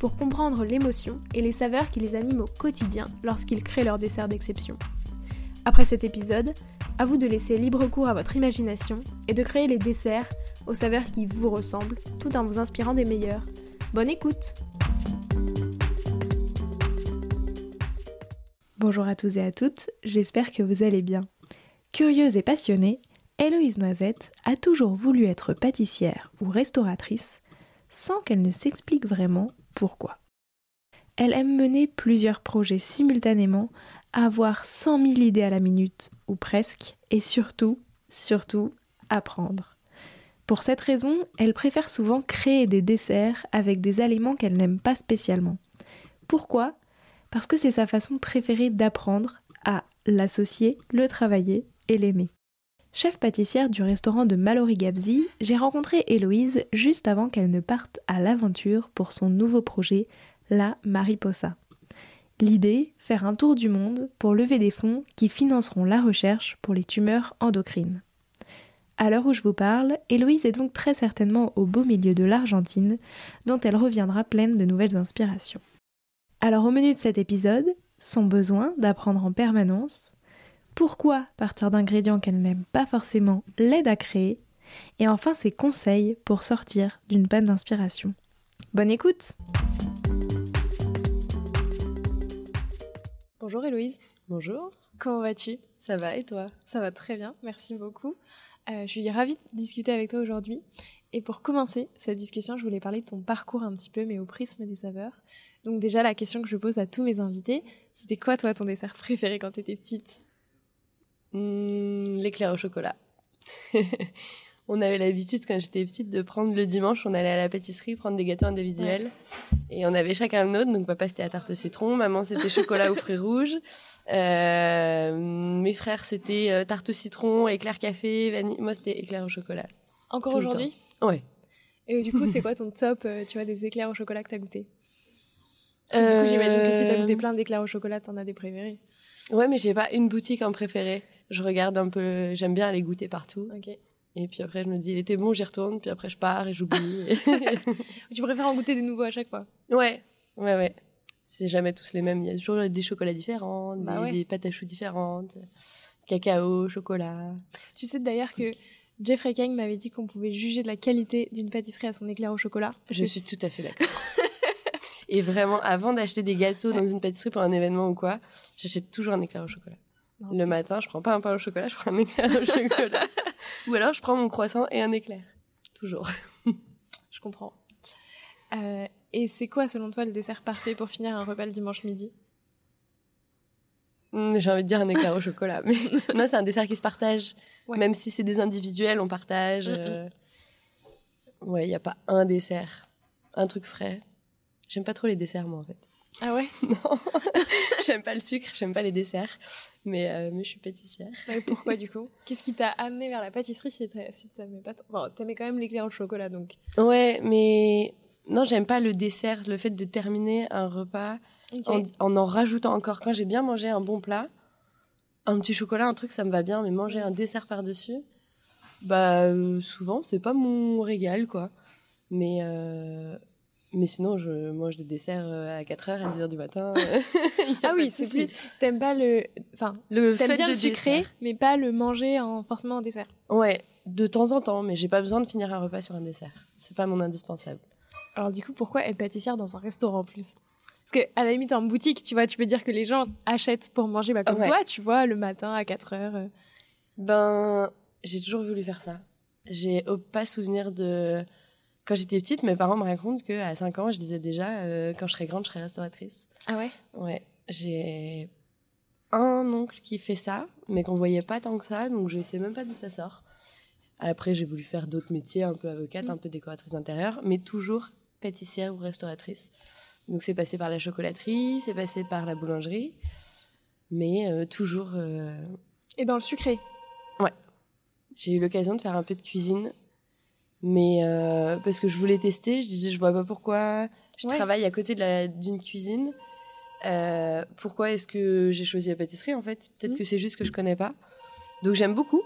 pour comprendre l'émotion et les saveurs qui les animent au quotidien lorsqu'ils créent leur dessert d'exception. Après cet épisode, à vous de laisser libre cours à votre imagination et de créer les desserts aux saveurs qui vous ressemblent tout en vous inspirant des meilleurs. Bonne écoute Bonjour à tous et à toutes, j'espère que vous allez bien. Curieuse et passionnée, Héloïse Noisette a toujours voulu être pâtissière ou restauratrice sans qu'elle ne s'explique vraiment pourquoi. Elle aime mener plusieurs projets simultanément, avoir 100 000 idées à la minute, ou presque, et surtout, surtout, apprendre. Pour cette raison, elle préfère souvent créer des desserts avec des aliments qu'elle n'aime pas spécialement. Pourquoi? Parce que c'est sa façon préférée d'apprendre à l'associer, le travailler et l'aimer. Chef pâtissière du restaurant de Mallory Gabzi, j'ai rencontré Héloïse juste avant qu'elle ne parte à l'aventure pour son nouveau projet, la Mariposa. L'idée, faire un tour du monde pour lever des fonds qui financeront la recherche pour les tumeurs endocrines. À l'heure où je vous parle, Héloïse est donc très certainement au beau milieu de l'Argentine, dont elle reviendra pleine de nouvelles inspirations. Alors au menu de cet épisode, son besoin d'apprendre en permanence, pourquoi partir d'ingrédients qu'elle n'aime pas forcément l'aide à créer, et enfin ses conseils pour sortir d'une panne d'inspiration. Bonne écoute Bonjour Héloïse. Bonjour. Comment vas-tu? Ça va et toi? Ça va très bien, merci beaucoup. Euh, je suis ravie de discuter avec toi aujourd'hui. Et pour commencer cette discussion, je voulais parler de ton parcours un petit peu, mais au prisme des saveurs. Donc déjà, la question que je pose à tous mes invités, c'était quoi toi ton dessert préféré quand tu étais petite? Mmh, L'éclair au chocolat. on avait l'habitude quand j'étais petite de prendre le dimanche, on allait à la pâtisserie prendre des gâteaux individuels et on avait chacun le nôtre. Donc papa c'était la tarte au citron, maman c'était chocolat aux fruits rouges, euh, mes frères c'était euh, tarte au citron, éclair café, vanille. Moi c'était éclair au chocolat. Encore aujourd'hui Ouais. Et du coup c'est quoi ton top, euh, tu vois, des éclairs au chocolat que t'as goûté? Du coup j'imagine que si t'as goûté plein d'éclairs au chocolat, t'en as des préférés. Ouais, mais j'ai pas une boutique en préféré. Je regarde un peu, j'aime bien aller goûter partout. Et puis après, je me dis, il était bon, j'y retourne. Puis après, je pars et j'oublie. tu préfères en goûter des nouveaux à chaque fois? Ouais, ouais, ouais. C'est jamais tous les mêmes. Il y a toujours des chocolats différents, Bah des, ouais. des pâtes à choux différentes, cacao, chocolat. Tu sais d'ailleurs que Jeffrey King m'avait dit qu'on pouvait juger de la qualité d'une pâtisserie à son éclair au chocolat. Je suis tout à fait d'accord. et vraiment, avant d'acheter des gâteaux dans une pâtisserie pour un événement ou quoi, j'achète toujours un éclair au chocolat. En Le matin, je prends pas un pain au chocolat, je prends un éclair au chocolat. ou alors, je prends mon croissant et un éclair. Toujours. Je comprends. Euh, et c'est quoi, selon toi, le dessert parfait pour finir un repas le dimanche midi? Hmm, J'ai envie de dire un éclair au chocolat, mais non, c'est un dessert qui se partage. Ouais. Même si c'est des individuels, on partage. Mm, mm. euh, Ouais, il n'y a pas un dessert. Un truc frais. J'aime pas trop les desserts, moi, en fait. Ah ouais? Non, j'aime pas le sucre, j'aime pas les desserts. Mais, euh, mais je suis pâtissière. Ouais, Pourquoi du coup? Qu'est-ce qui t'a amené vers la pâtisserie si t'a- si t'aimais pas Bon, t'aimais quand même l'éclair au chocolat, donc. Ouais, mais non, j'aime pas le dessert, le fait de terminer un repas en en rajoutant encore. Quand j'ai bien mangé un bon plat, un petit chocolat, un truc, ça me va bien, mais manger un dessert par-dessus, bah euh, souvent, c'est pas mon régal, quoi. Mais, euh, mais sinon, je mange des desserts euh, à 4h, à 10h du matin. Ah oui, c'est plus. T'aimes pas le. Enfin, Le t'aimes fait bien de le sucré, dessert. mais pas le manger en, forcément en dessert. Ouais, de temps en temps, mais j'ai pas besoin de finir un repas sur un dessert. C'est pas mon indispensable. Alors du coup, pourquoi être pâtissière dans un restaurant en plus? Parce que à la limite en boutique, tu vois, tu peux dire que les gens achètent pour manger bah, comme Ouais. toi, tu vois, le matin à 4 heures. euh. Ben, j'ai toujours voulu faire ça. J'ai pas souvenir de. Quand j'étais petite, mes parents me racontent qu'à 5 ans, je disais déjà, euh, quand je serai grande, je serai restauratrice. Ah ouais? Ouais, j'ai un oncle qui fait ça, mais qu'on voyait pas tant que ça, donc je sais même pas d'où ça sort. Après, j'ai voulu faire d'autres métiers, un peu avocate, Mm. un peu décoratrice d'intérieur, mais toujours pâtissière ou restauratrice. Donc c'est passé par la chocolaterie, c'est passé par la boulangerie, mais euh, toujours. euh, Et dans le sucré? J'ai eu l'occasion de faire un peu de cuisine, mais euh, parce que je voulais tester, je disais je vois pas pourquoi. Je Ouais. travaille à côté d'une cuisine. Euh, pourquoi est-ce que j'ai choisi la pâtisserie en fait? Peut-être Mhm. que c'est juste que je connais pas. Donc j'aime beaucoup.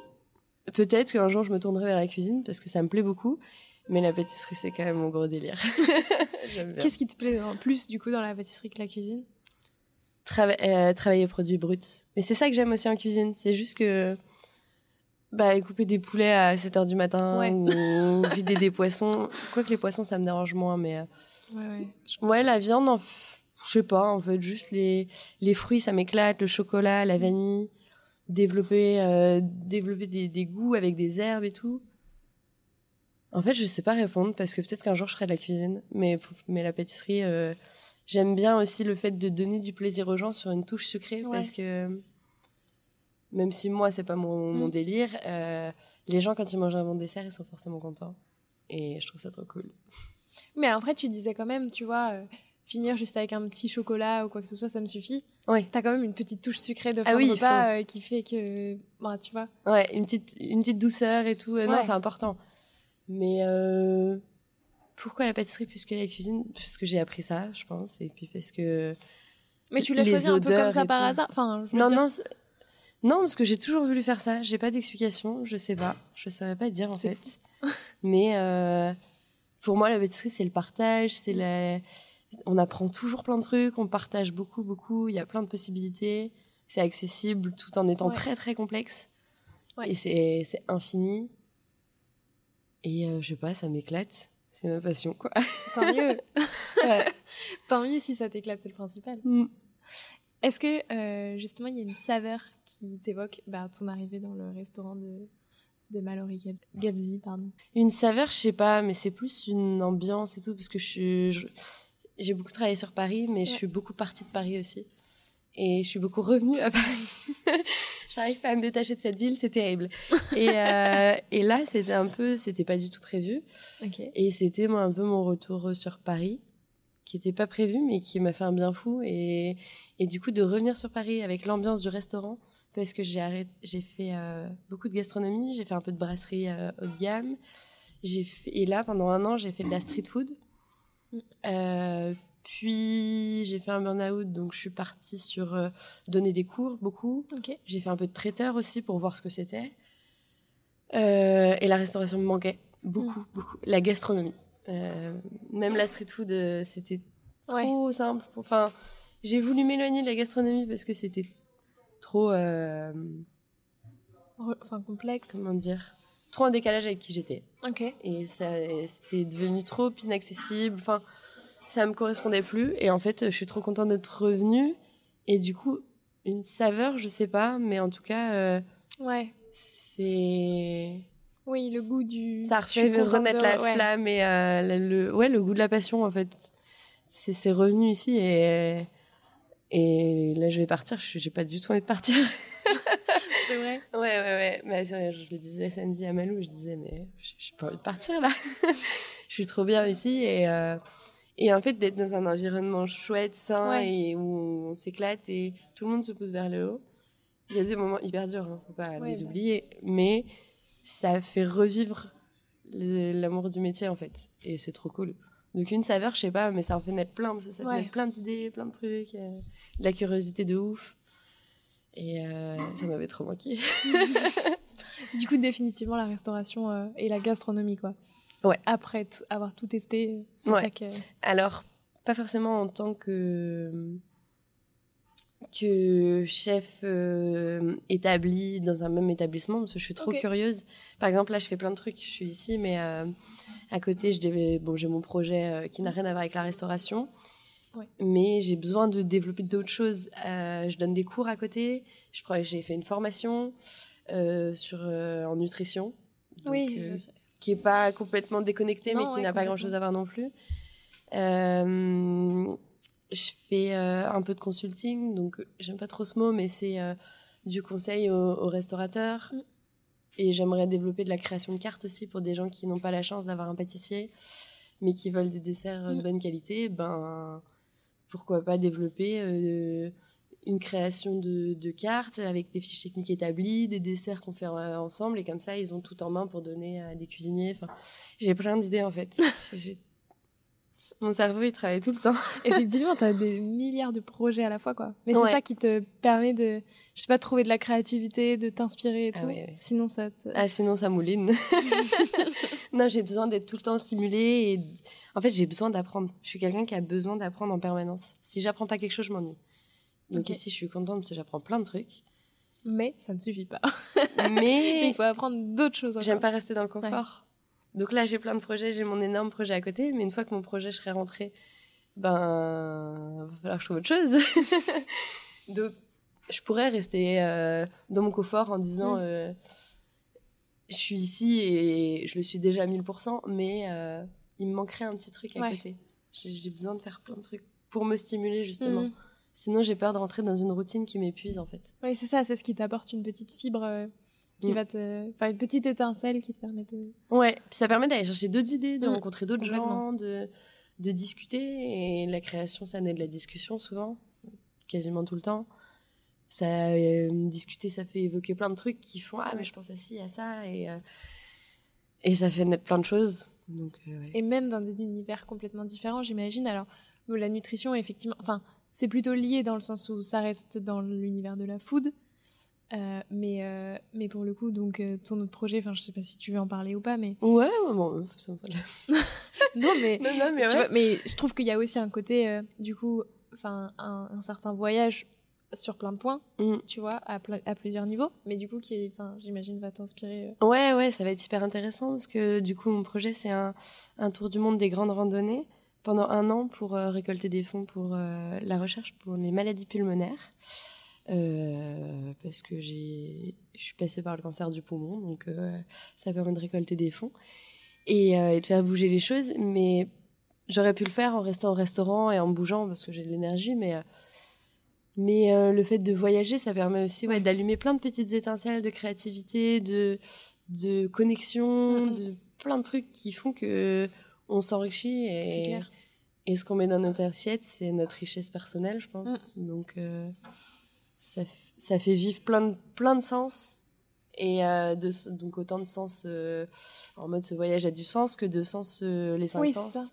Peut-être qu'un jour je me tournerai vers la cuisine parce que ça me plaît beaucoup. Mais la pâtisserie c'est quand même mon gros délire. Qu'est-ce qui te plaît en plus du coup dans la pâtisserie que la cuisine? Trava- euh, travailler produits bruts. Mais c'est ça que j'aime aussi en cuisine. C'est juste que bah, couper des poulets à 7h du matin Ouais. ou vider des poissons. Quoique les poissons, ça me dérange moins. Mais euh, Ouais, ouais. ouais, la viande, en f- je sais pas, en fait, juste les, les fruits, ça m'éclate. Le chocolat, la vanille. Développer, euh, développer des, des goûts avec des herbes et tout. En fait, je sais pas répondre parce que peut-être qu'un jour je ferai de la cuisine. Mais, mais la pâtisserie, euh, j'aime bien aussi le fait de donner du plaisir aux gens sur une touche sucrée Ouais. parce que même si moi, c'est pas mon, mon Mm. délire, euh, les gens, quand ils mangent un bon dessert, ils sont forcément contents. Et je trouve ça trop cool. Mais après, tu disais quand même, tu vois, euh, finir juste avec un petit chocolat ou quoi que ce soit, ça me suffit. Ouais. T'as quand même une petite touche sucrée de Ah fin oui, de il repas euh, qui fait que, bah, tu vois. Ouais, une petite, une petite douceur et tout. Non, c'est important. Mais pourquoi la pâtisserie plus que la cuisine? Parce que j'ai appris ça, je pense. Et puis parce que. Mais tu l'as choisi un peu comme ça par tout. hasard. Enfin, je veux Non, dire, non. Non, parce que j'ai toujours voulu faire ça. J'ai pas d'explication. Je sais pas. Je saurais pas dire en fait. Mais euh, pour moi, la pâtisserie, c'est le partage. C'est la... On apprend toujours plein de trucs. On partage beaucoup, beaucoup. Il y a plein de possibilités. C'est accessible tout en étant Ouais. très, très complexe. Ouais. Et c'est c'est infini. Et euh, je sais pas, ça m'éclate. C'est ma passion, quoi. tant mieux. Ouais. tant mieux si ça t'éclate, c'est le principal. Mm. Est-ce que, euh, justement, il y a une saveur qui t'évoque bah, ton arrivée dans le restaurant de, de Mallory Gab- Gabzi, pardon? Une saveur, je sais pas, mais c'est plus une ambiance et tout, parce que je suis. je- J'ai beaucoup travaillé sur Paris, mais je suis beaucoup partie de Paris aussi. Et je suis beaucoup revenue à Paris. J'arrive pas à me détacher de cette ville, c'est terrible. Et, euh, et là, c'était un peu. C'était pas du tout prévu. Ok. Et c'était moi un peu mon retour sur Paris, qui était pas prévu, mais qui m'a fait un bien fou. Et, et du coup, de revenir sur Paris avec l'ambiance du restaurant, parce que j'ai j'ai fait euh, beaucoup de gastronomie, j'ai fait un peu de brasserie euh, haut de gamme. J'ai fait, et là, pendant un an, j'ai fait de la street food. Mm. Euh, puis j'ai fait un burn-out, donc je suis partie sur donner des cours beaucoup. J'ai fait un peu de traiteur aussi pour voir ce que c'était. Et la restauration me manquait beaucoup, Mm. beaucoup. La gastronomie. Euh, même la street food, euh, c'était Ouais. trop simple. Enfin, j'ai voulu m'éloigner de la gastronomie parce que c'était trop, euh, Enfin, complexe. comment dire, trop en décalage avec qui j'étais. Ok. Et ça, c'était devenu trop inaccessible. Enfin, ça me correspondait plus. Et en fait, je suis trop contente d'être revenue. Et du coup, une saveur, je sais pas, mais en tout cas, euh, Ouais. c'est Oui, le goût du. ça je refait renaître de- la ouais. flamme et euh, le, le- ouais le goût de la passion en fait c'est revenu ici et et là je vais partir je j'ai pas du tout envie de partir C'est vrai. ouais ouais ouais mais vrai, je le disais samedi à Malou je disais mais j'ai j'ai pas envie de partir là je suis trop bien ici et euh, et en fait d'être dans un environnement chouette sain Ouais. et où on s'éclate et tout le monde se pousse vers le haut il y a des moments hyper durs hein, faut pas Ouais, les bah. oublier mais ça fait revivre l'amour du métier en fait et c'est trop cool donc une saveur je sais pas mais ça en fait naître plein parce que ça fait naître plein d'idées plein de trucs euh, de la curiosité de ouf et euh, ça m'avait trop manqué Du coup, définitivement, la restauration euh, et la gastronomie, quoi. Ouais. Après avoir tout testé, c'est Ouais. ça que. alors pas forcément en tant que que chef euh, établi dans un même établissement parce que je suis trop curieuse par exemple là je fais plein de trucs je suis ici mais euh, à côté bon j'ai mon projet euh, qui n'a rien à voir avec la restauration Ouais. mais j'ai besoin de développer d'autres choses je donne des cours à côté je crois que j'ai fait une formation sur en nutrition Donc, oui. je- qui est pas complètement déconnecté, mais qui ouais, n'a pas complètement. grand chose à voir non plus. Euh, je fais euh, un peu de consulting, donc j'aime pas trop ce mot, mais c'est euh, du conseil aux, aux restaurateurs. Mm. Et j'aimerais développer de la création de cartes aussi pour des gens qui n'ont pas la chance d'avoir un pâtissier, mais qui veulent des desserts euh, de Mm. bonne qualité. Ben, pourquoi pas développer euh, une création de, de, cartes avec des fiches techniques établies, des desserts qu'on fait ensemble, et comme ça, ils ont tout en main pour donner à des cuisiniers. Enfin, j'ai plein d'idées en fait. Mon cerveau, il travaille tout le temps. Effectivement, tu as des milliards de projets à la fois, quoi. Mais c'est ça qui te permet de, je sais pas, trouver de la créativité, de t'inspirer et ah tout. Sinon, ça Ah, sinon, ça mouline. non, j'ai besoin d'être tout le temps stimulée et en fait, j'ai besoin d'apprendre. Je suis quelqu'un qui a besoin d'apprendre en permanence. Si j'apprends pas quelque chose, je m'ennuie. Donc ici, je suis contente parce que j'apprends plein de trucs. Mais ça ne suffit pas. Mais, il faut apprendre d'autres choses. J'aime pas rester dans le confort. Donc là, j'ai plein de projets, j'ai mon énorme projet à côté, mais une fois que mon projet serait rentré, ben, va falloir que je trouve autre chose. Donc, je pourrais rester euh, dans mon confort en disant, mm. euh, je suis ici et je le suis déjà à 1000%, mais euh, il me manquerait un petit truc à côté. J'ai besoin de faire plein de trucs pour me stimuler, justement. Mm. Sinon, j'ai peur de rentrer dans une routine qui m'épuise, en fait. Oui, c'est ça, c'est ce qui t'apporte une petite fibre qui mm. va te. Enfin, une petite étincelle qui te permet de. Ouais, puis ça permet d'aller chercher d'autres idées, de mm. rencontrer d'autres gens, de, de discuter. Et la création, ça naît de la discussion souvent, quasiment tout le temps. Ça, euh, discuter, ça fait évoquer plein de trucs qui font Ah, mais je pense à ci, à ça. Et, euh, et ça fait naître plein de choses. Donc, euh, Et même dans des univers complètement différents, j'imagine. Alors, la nutrition, effectivement. Enfin, c'est plutôt lié dans le sens où ça reste dans l'univers de la food. Euh, mais, euh, mais pour le coup, donc euh, ton autre projet, enfin, je sais pas si tu veux en parler ou pas, mais. Ouais, bon, ça me Non, mais. non, mais, mais je trouve qu'il y a aussi un côté, du coup, enfin, un, certain voyage sur plein de points, mm. tu vois, à, à, plusieurs niveaux, mais du coup, qui, enfin, j'imagine, va t'inspirer. Ouais, ouais, ça va être hyper intéressant parce que du coup, mon projet, c'est un, un tour du monde des grandes randonnées pendant un an pour récolter des fonds pour la recherche pour les maladies pulmonaires. Euh, parce que j'ai, je suis passée par le cancer du poumon, donc euh, ça permet de récolter des fonds et, euh, et, de faire bouger les choses. Mais j'aurais pu le faire en restant au restaurant et en bougeant parce que j'ai de l'énergie, mais mais le fait de voyager, ça permet aussi ouais, d'allumer plein de petites étincelles de créativité, de de connexion, de plein de trucs qui font que on s'enrichit et, et ce qu'on met dans notre assiette, c'est notre richesse personnelle, je pense. Mm. Donc ça, ça, fait vivre plein de, plein de sens. Et euh, de, donc autant de sens euh, en mode ce voyage a du sens que de sens euh, les cinq oui, sens. Ça.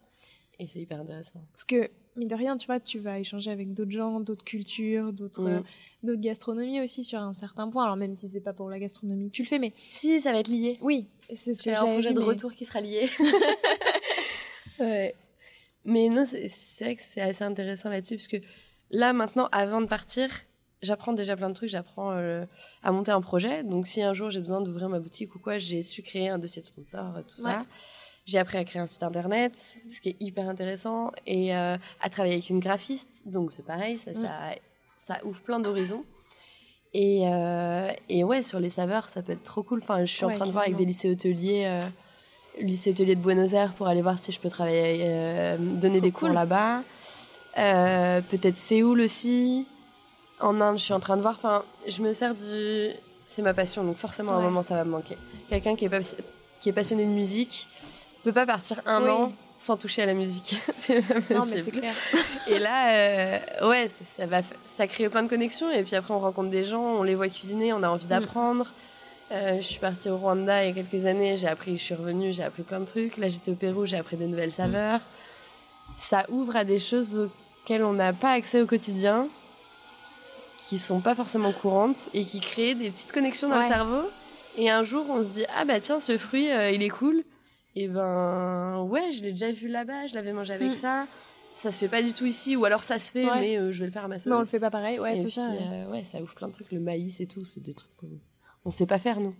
Et c'est hyper intéressant. Parce que, mine de rien, tu vois, tu vas échanger avec d'autres gens, d'autres cultures, d'autres mm. d'autres gastronomies aussi sur un certain point. Alors même si c'est pas pour la gastronomie que tu le fais, mais... Si, ça va être lié. Oui, c'est ce que j'ai un projet de retour qui sera lié. ouais. Mais non, c'est vrai que c'est assez intéressant là-dessus, parce que là, maintenant, avant de partir, j'apprends déjà plein de trucs. J'apprends euh, à monter un projet. Donc, si un jour j'ai besoin d'ouvrir ma boutique ou quoi, j'ai su créer un dossier de sponsor, euh, tout ça. J'ai appris à créer un site internet, ce qui est hyper intéressant, et euh, à travailler avec une graphiste. Donc, c'est pareil, ça, ça, ça, ouvre plein d'horizons. Et, et, ouais, sur les saveurs, ça peut être trop cool. Enfin, je suis en train de voir avec des lycées hôteliers, lycée hôtelier de Buenos Aires, pour aller voir si je peux travailler, donner des cours là-bas. Peut-être Séoul aussi en Inde, je suis en train de voir. Enfin, je me sers du. C'est ma passion, donc forcément à un moment ça va me manquer. Quelqu'un qui, est qui est passionné de musique peut pas partir un an sans toucher à la musique. c'est pas possible. Non, mais c'est clair. et là, euh, ouais, ça, va, ça crée plein de connexions. Et puis après, on rencontre des gens, on les voit cuisiner, on a envie mm. d'apprendre. Euh, je suis partie au Rwanda il y a quelques années, j'ai appris, je suis revenue, j'ai appris plein de trucs. Là, j'étais au Pérou, j'ai appris de nouvelles saveurs. Ça ouvre à des choses auxquelles on n'a pas accès au quotidien qui sont pas forcément courantes et qui créent des petites connexions dans le cerveau. Et un jour, on se dit ah bah tiens, ce fruit, euh, il est cool. Et ben ouais, je l'ai déjà vu là-bas, je l'avais mangé avec mm. ça. Ça se fait pas du tout ici, ou alors ça se fait, mais euh, je vais le faire à ma sauce. Non, on le fait pas pareil, ouais, c'est ça. Euh, ouais, ça ouvre plein de trucs, le maïs et tout, c'est des trucs qu'on on sait pas faire nous.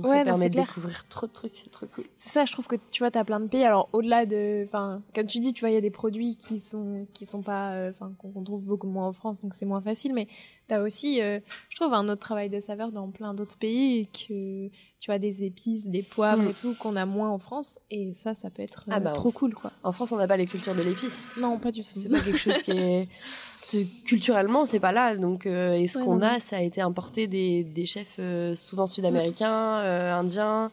Donc ça permet de découvrir trop de trucs, c'est trop cool. C'est ça, je trouve que tu vois, tu as plein de pays. Alors au-delà de, enfin, comme tu dis, tu vois, il y a des produits qui sont qui sont pas, euh, enfin, qu'on trouve beaucoup moins en France, donc c'est moins facile. Mais tu as aussi, euh, je trouve, un autre travail de saveur dans plein d'autres pays que tu as des épices, des poivres mm. et tout qu'on a moins en France. Et ça, ça peut être ah euh, bah, trop cool, quoi. En France, on n'a pas les cultures de l'épice. Non, pas du tout. C'est pas quelque chose qui est culturellement, c'est pas là. Donc, euh, et ce qu'on a, ça a été importé des, des chefs euh, souvent sud-américains, euh, indiens?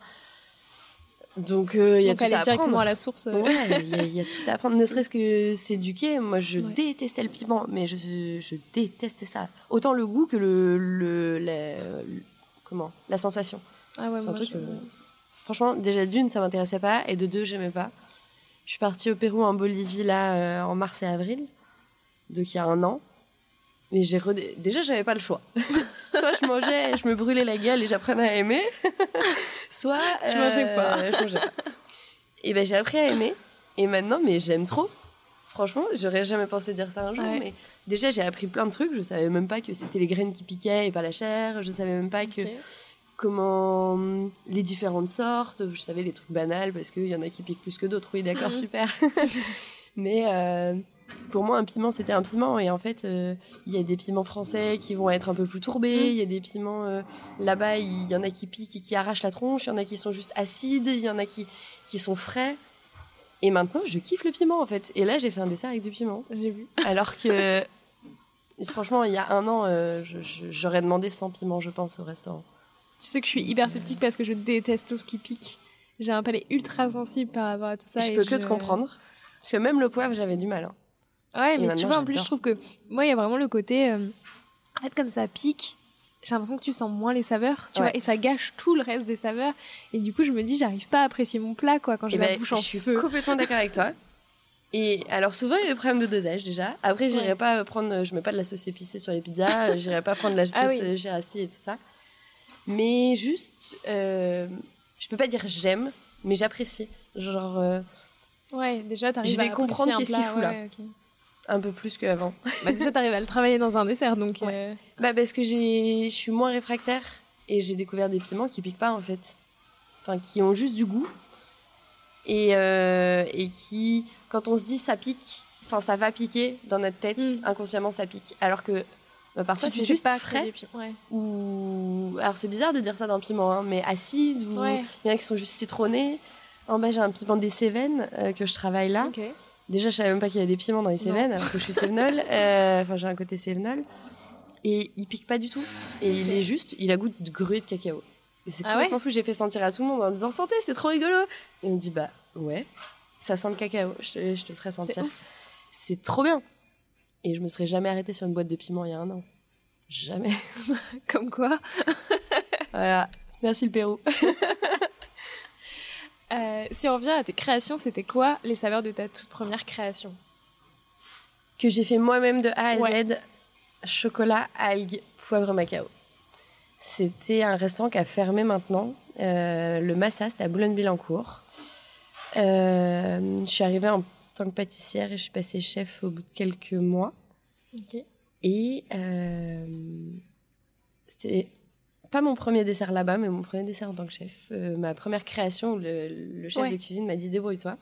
Donc il y a Donc tout aller à directement apprendre. à la source. euh, Ouais, il y, il y a tout à apprendre, ne serait-ce que s'éduquer. Moi, je Ouais. détestais le piment, mais je, je détestais ça. Autant le goût que le, le, la, le- comment, la sensation. Ah ouais, moi, truc, je- euh, Franchement, déjà d'une, ça m'intéressait pas, et de deux, j'aimais pas. Je suis partie au Pérou, en Bolivie, là, euh, en mars et avril, donc il y a un an. Mais j'ai redé- déjà, j'avais pas le choix. Soit je mangeais, je me brûlais la gueule et j'apprenais à aimer, soit Tu mangeais pas? je mangeais pas. Et ben j'ai appris à aimer, et maintenant, mais j'aime trop. Franchement, j'aurais jamais pensé dire ça un jour, Ouais. mais déjà j'ai appris plein de trucs. Je savais même pas que c'était les graines qui piquaient et pas la chair. Je savais même pas que comment hum, les différentes sortes. Je savais les trucs banals parce qu'il y en a qui piquent plus que d'autres. Oui, d'accord, Mhm. super. Mais euh, pour moi, un piment, c'était un piment. Et en fait, euh, il y a des piments français qui vont être un peu plus tourbés. Mhm. Il y a des piments euh, là-bas, il y en a qui piquent et qui arrachent la tronche. Il y en a qui sont juste acides. Il y en a qui, qui sont frais. Et maintenant, je kiffe le piment en fait. Et là, j'ai fait un dessert avec du piment. J'ai vu. Alors que, franchement, il y a un an, euh, j'aurais demandé sans piment, je pense, au restaurant. Tu sais que je suis hyper sceptique parce que je déteste tout ce qui pique. J'ai un palais ultra sensible par rapport à tout ça. je et peux que te comprendre. Parce que même le poivre, j'avais du mal. hein. Ouais, Et mais tu vois, en plus, je trouve que moi, il y a vraiment le côté. euh, En fait, comme ça pique, j'ai l'impression que tu sens moins les saveurs, tu Ouais. vois, et ça gâche tout le reste des saveurs. Et du coup, je me dis, j'arrive pas à apprécier mon plat, quoi, quand j'ai Eh la ben, bouche en je suis feu. complètement d'accord avec toi. Et alors souvent il y a le problème de dosage déjà. Après j'irai Ouais. pas prendre, euh, je mets pas de la sauce épicée sur les pizzas, euh, j'irai pas prendre de la sauce Ah oui. euh, Gérassi et tout ça. Mais juste, euh, je peux pas dire j'aime, mais j'apprécie. Genre euh, Ouais, déjà, t'arrives Je vais à comprendre qu'est-ce qu'il fout, là. ouais. Un peu plus qu'avant. Bah, déjà, t'arrives à le travailler dans un dessert, donc. Ouais. euh, Bah parce que j'ai, je suis moins réfractaire et j'ai découvert des piments qui piquent pas en fait, enfin qui ont juste du goût et euh, et qui, quand on se dit ça pique, enfin ça va piquer dans notre tête, Mm. inconsciemment ça pique, alors que bah, parfois tu c'est sais juste pas frais Ouais. ou alors c'est bizarre de dire ça d'un piment, hein, mais acide ou il Ouais. y en a qui sont juste citronnés. En bas j'ai un piment des Cévennes euh, que je travaille là. Déjà, je savais même pas qu'il y avait des piments dans les. Cévennes, alors que je suis Cévenole. Euh, Enfin, j'ai un côté Cévenole. Et il pique pas du tout. Et il est juste, il a goût de grue et de cacao. Et c'est Ah complètement fou. J'ai fait sentir à tout le monde en disant santé, c'est trop rigolo. Et on dit bah ouais, ça sent le cacao. Je te, je te le ferai sentir. C'est trop bien. Et je me serais jamais arrêtée sur une boîte de piment il y a un an. Jamais. Comme quoi. voilà. Merci le Pérou. Euh, si on revient à tes créations, c'était quoi les saveurs de ta toute première création que j'ai fait moi-même de A à Ouais. Z, chocolat, algues, poivre macao. C'était un restaurant qui a fermé maintenant, euh, le Massa, c'était à Boulogne-Billancourt. Euh, je suis arrivée en tant que pâtissière et je suis passée chef au bout de quelques mois. Et c'était pas mon premier dessert là-bas, mais mon premier dessert en tant que chef. Euh, ma première création, où le, le chef Ouais. de cuisine m'a dit débrouille-toi.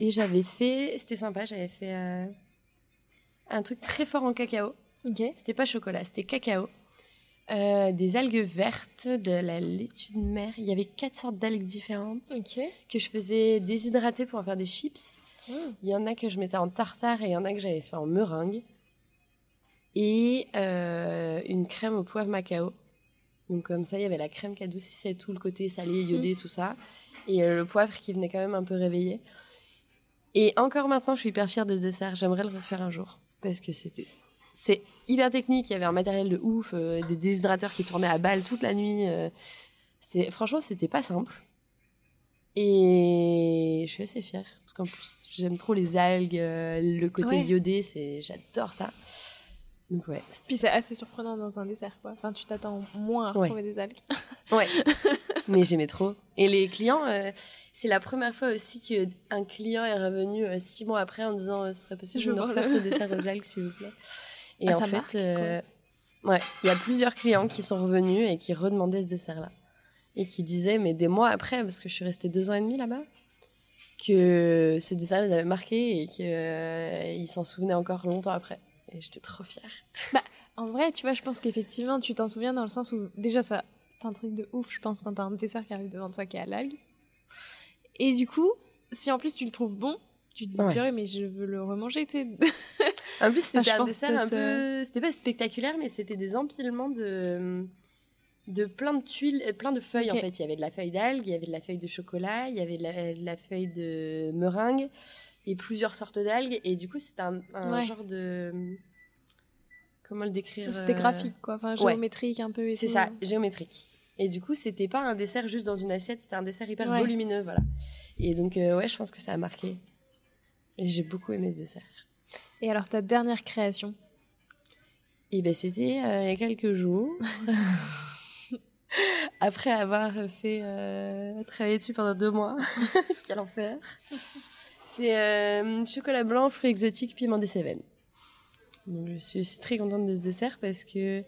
Et j'avais fait, c'était sympa, j'avais fait euh, un truc très fort en cacao. Ok. C'était pas chocolat, c'était cacao. Euh, des algues vertes, de la laitue de mer. Il y avait quatre sortes d'algues différentes Ok. que je faisais déshydrater pour en faire des chips. Mm. Il y en a que je mettais en tartare et il y en a que j'avais fait en meringue. Et une crème au poivre macao. Donc comme ça, il y avait la crème qui adoucissait tout le côté salé, iodé, tout ça. Et euh, le poivre qui venait quand même un peu réveiller. Et encore maintenant, je suis hyper fière de ce dessert. J'aimerais le refaire un jour. Parce que c'était... C'est hyper technique. Il y avait un matériel de ouf, euh, des déshydrateurs qui tournaient à balle toute la nuit. euh. C'était... Franchement, c'était pas simple. Et je suis assez fière. Parce qu'en plus, j'aime trop les algues, euh, le côté Ouais. iodé. C'est... J'adore ça. Donc ouais, Puis c'est assez surprenant dans un dessert, quoi. Enfin, tu t'attends moins à Ouais. retrouver des algues. Ouais, mais j'aimais trop. Et les clients, euh, c'est la première fois aussi qu'un client est revenu euh, six mois après en disant euh, ce serait possible Je de nous refaire ce dessert aux algues, s'il vous plaît. Et Ah, en ça fait, euh, ouais, il y a plusieurs clients qui sont revenus et qui redemandaient ce dessert-là. Et qui disaient, mais des mois après, parce que je suis restée deux ans et demi là-bas, que ce dessert les avait marqués et qu'ils s'en souvenaient encore longtemps après. Et j'étais trop fière. En vrai, tu vois, je pense qu'effectivement, tu t'en souviens dans le sens où déjà ça t'intrigue de ouf, je pense, quand t'as un dessert qui arrive devant toi qui est à l'algue. Et du coup, si en plus tu le trouves bon, tu te dis Ouais. purée, mais je veux le remanger, tu sais. En plus, c'était un dessert un peu. C'était pas spectaculaire, mais c'était des empilements de. de plein de tuiles, euh, plein de feuilles en fait. Il y avait de la feuille d'algue, il y avait de la feuille de chocolat, il y avait de la, de la feuille de meringue et plusieurs sortes d'algues. Et du coup, c'était un, un Ouais. genre de. Comment le décrire C'était euh, graphique, quoi. Enfin, ouais. géométrique un peu. C'est ça, géométrique. Et du coup, c'était pas un dessert juste dans une assiette, c'était un dessert hyper Ouais. volumineux, voilà. Et donc, euh, ouais, je pense que ça a marqué. Et j'ai beaucoup aimé ce dessert. Et alors, ta dernière création? Et ben c'était euh, il y a quelques jours. Après avoir fait euh, travailler dessus pendant deux mois. Quel enfer. C'est euh, chocolat blanc, fruits exotiques, piment des Cévennes. Donc je suis aussi très contente de ce dessert parce que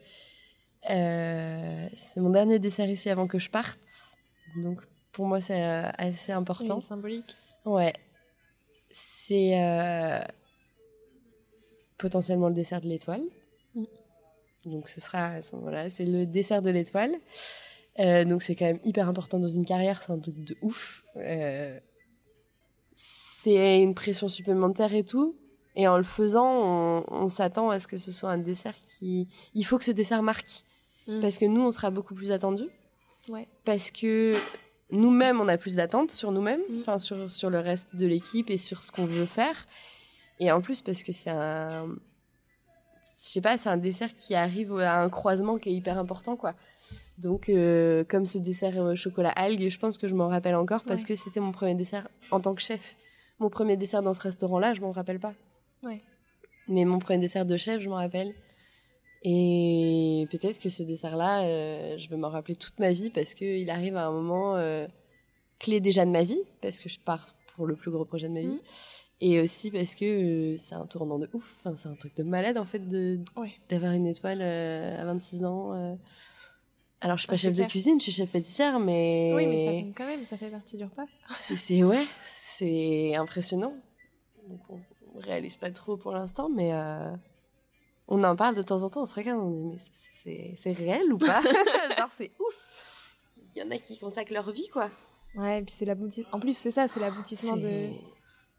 euh, c'est mon dernier dessert ici avant que je parte. Donc pour moi c'est euh, assez important. Oui, symbolique. Ouais. C'est euh, potentiellement le dessert de l'étoile. Mm. Donc ce sera à ce moment-là, c'est le dessert de l'étoile. Euh, donc c'est quand même hyper important dans une carrière, c'est un truc de ouf. C'est une pression supplémentaire et tout. Et en le faisant, on, on s'attend à ce que ce soit un dessert qui... Il faut que ce dessert marque. Mm. Parce que nous, on sera beaucoup plus attendus Ouais. parce que nous-mêmes, on a plus d'attentes sur nous-mêmes, Mm. sur, sur le reste de l'équipe et sur ce qu'on veut faire. Et en plus, parce que c'est un. Je sais pas, c'est un dessert qui arrive à un croisement qui est hyper important, quoi. Donc, euh, comme ce dessert au chocolat algue, je pense que je m'en rappelle encore parce Ouais. que c'était mon premier dessert en tant que chef. Mon premier dessert dans ce restaurant-là, je m'en rappelle pas. Ouais. Mais mon premier dessert de chef, je m'en rappelle. Et peut-être que ce dessert-là, euh, je vais m'en rappeler toute ma vie parce qu'il arrive à un moment euh, clé déjà de ma vie, parce que je pars pour le plus gros projet de ma vie. Mhm. Et aussi parce que euh, c'est un tournant de ouf. Enfin, c'est un truc de malade en fait Ouais. d'avoir une étoile à 26 ans. Euh. Alors, je suis pas Ah, c'est chef de cuisine, je suis chef pâtissière, mais. Oui, mais ça compte quand même, ça fait partie du repas. C'est, ouais, c'est impressionnant. Donc on, réalise pas trop pour l'instant, mais euh, on en parle de temps en temps. On se regarde, on dit mais c'est, réel ou pas? Genre c'est ouf. Il y en a qui consacrent leur vie quoi. Ouais, et puis c'est l'aboutissement. En plus, c'est ça, c'est l'aboutissement de,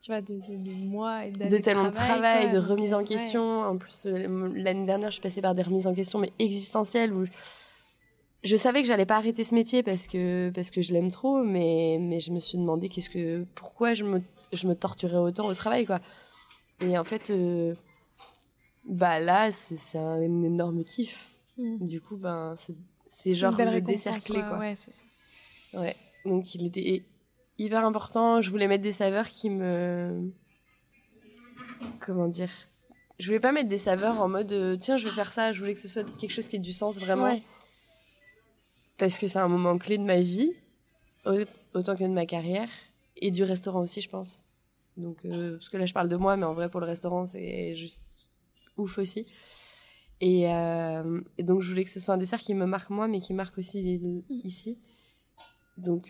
tu vois, de, de, de mois et d'années de tellement de travail, de remise euh, en ouais. question. En plus euh, l'année dernière, je suis passée par des remises en question mais existentielles où je savais que j'allais pas arrêter ce métier parce que parce que je l'aime trop, mais mais je me suis demandé qu'est-ce que pourquoi je me je me torturais autant au travail quoi. Et en fait, euh, bah là, c'est un énorme kiff. Mm. Du coup, ben c'est genre le dessert clé quoi. Ouais, c'est ça. Ouais. Donc il était hyper important. Je voulais mettre des saveurs qui me. Comment dire? Je voulais pas mettre des saveurs en mode euh, tiens, je vais faire ça. Je voulais que ce soit quelque chose qui ait du sens vraiment. Ouais. Parce que c'est un moment clé de ma vie, au- autant que de ma carrière. Et du restaurant aussi, je pense. Donc, euh, parce que là, je parle de moi, mais en vrai, pour le restaurant, c'est juste ouf aussi. Et, euh, et donc, je voulais que ce soit un dessert qui me marque moi, mais qui marque aussi les- ici. Donc,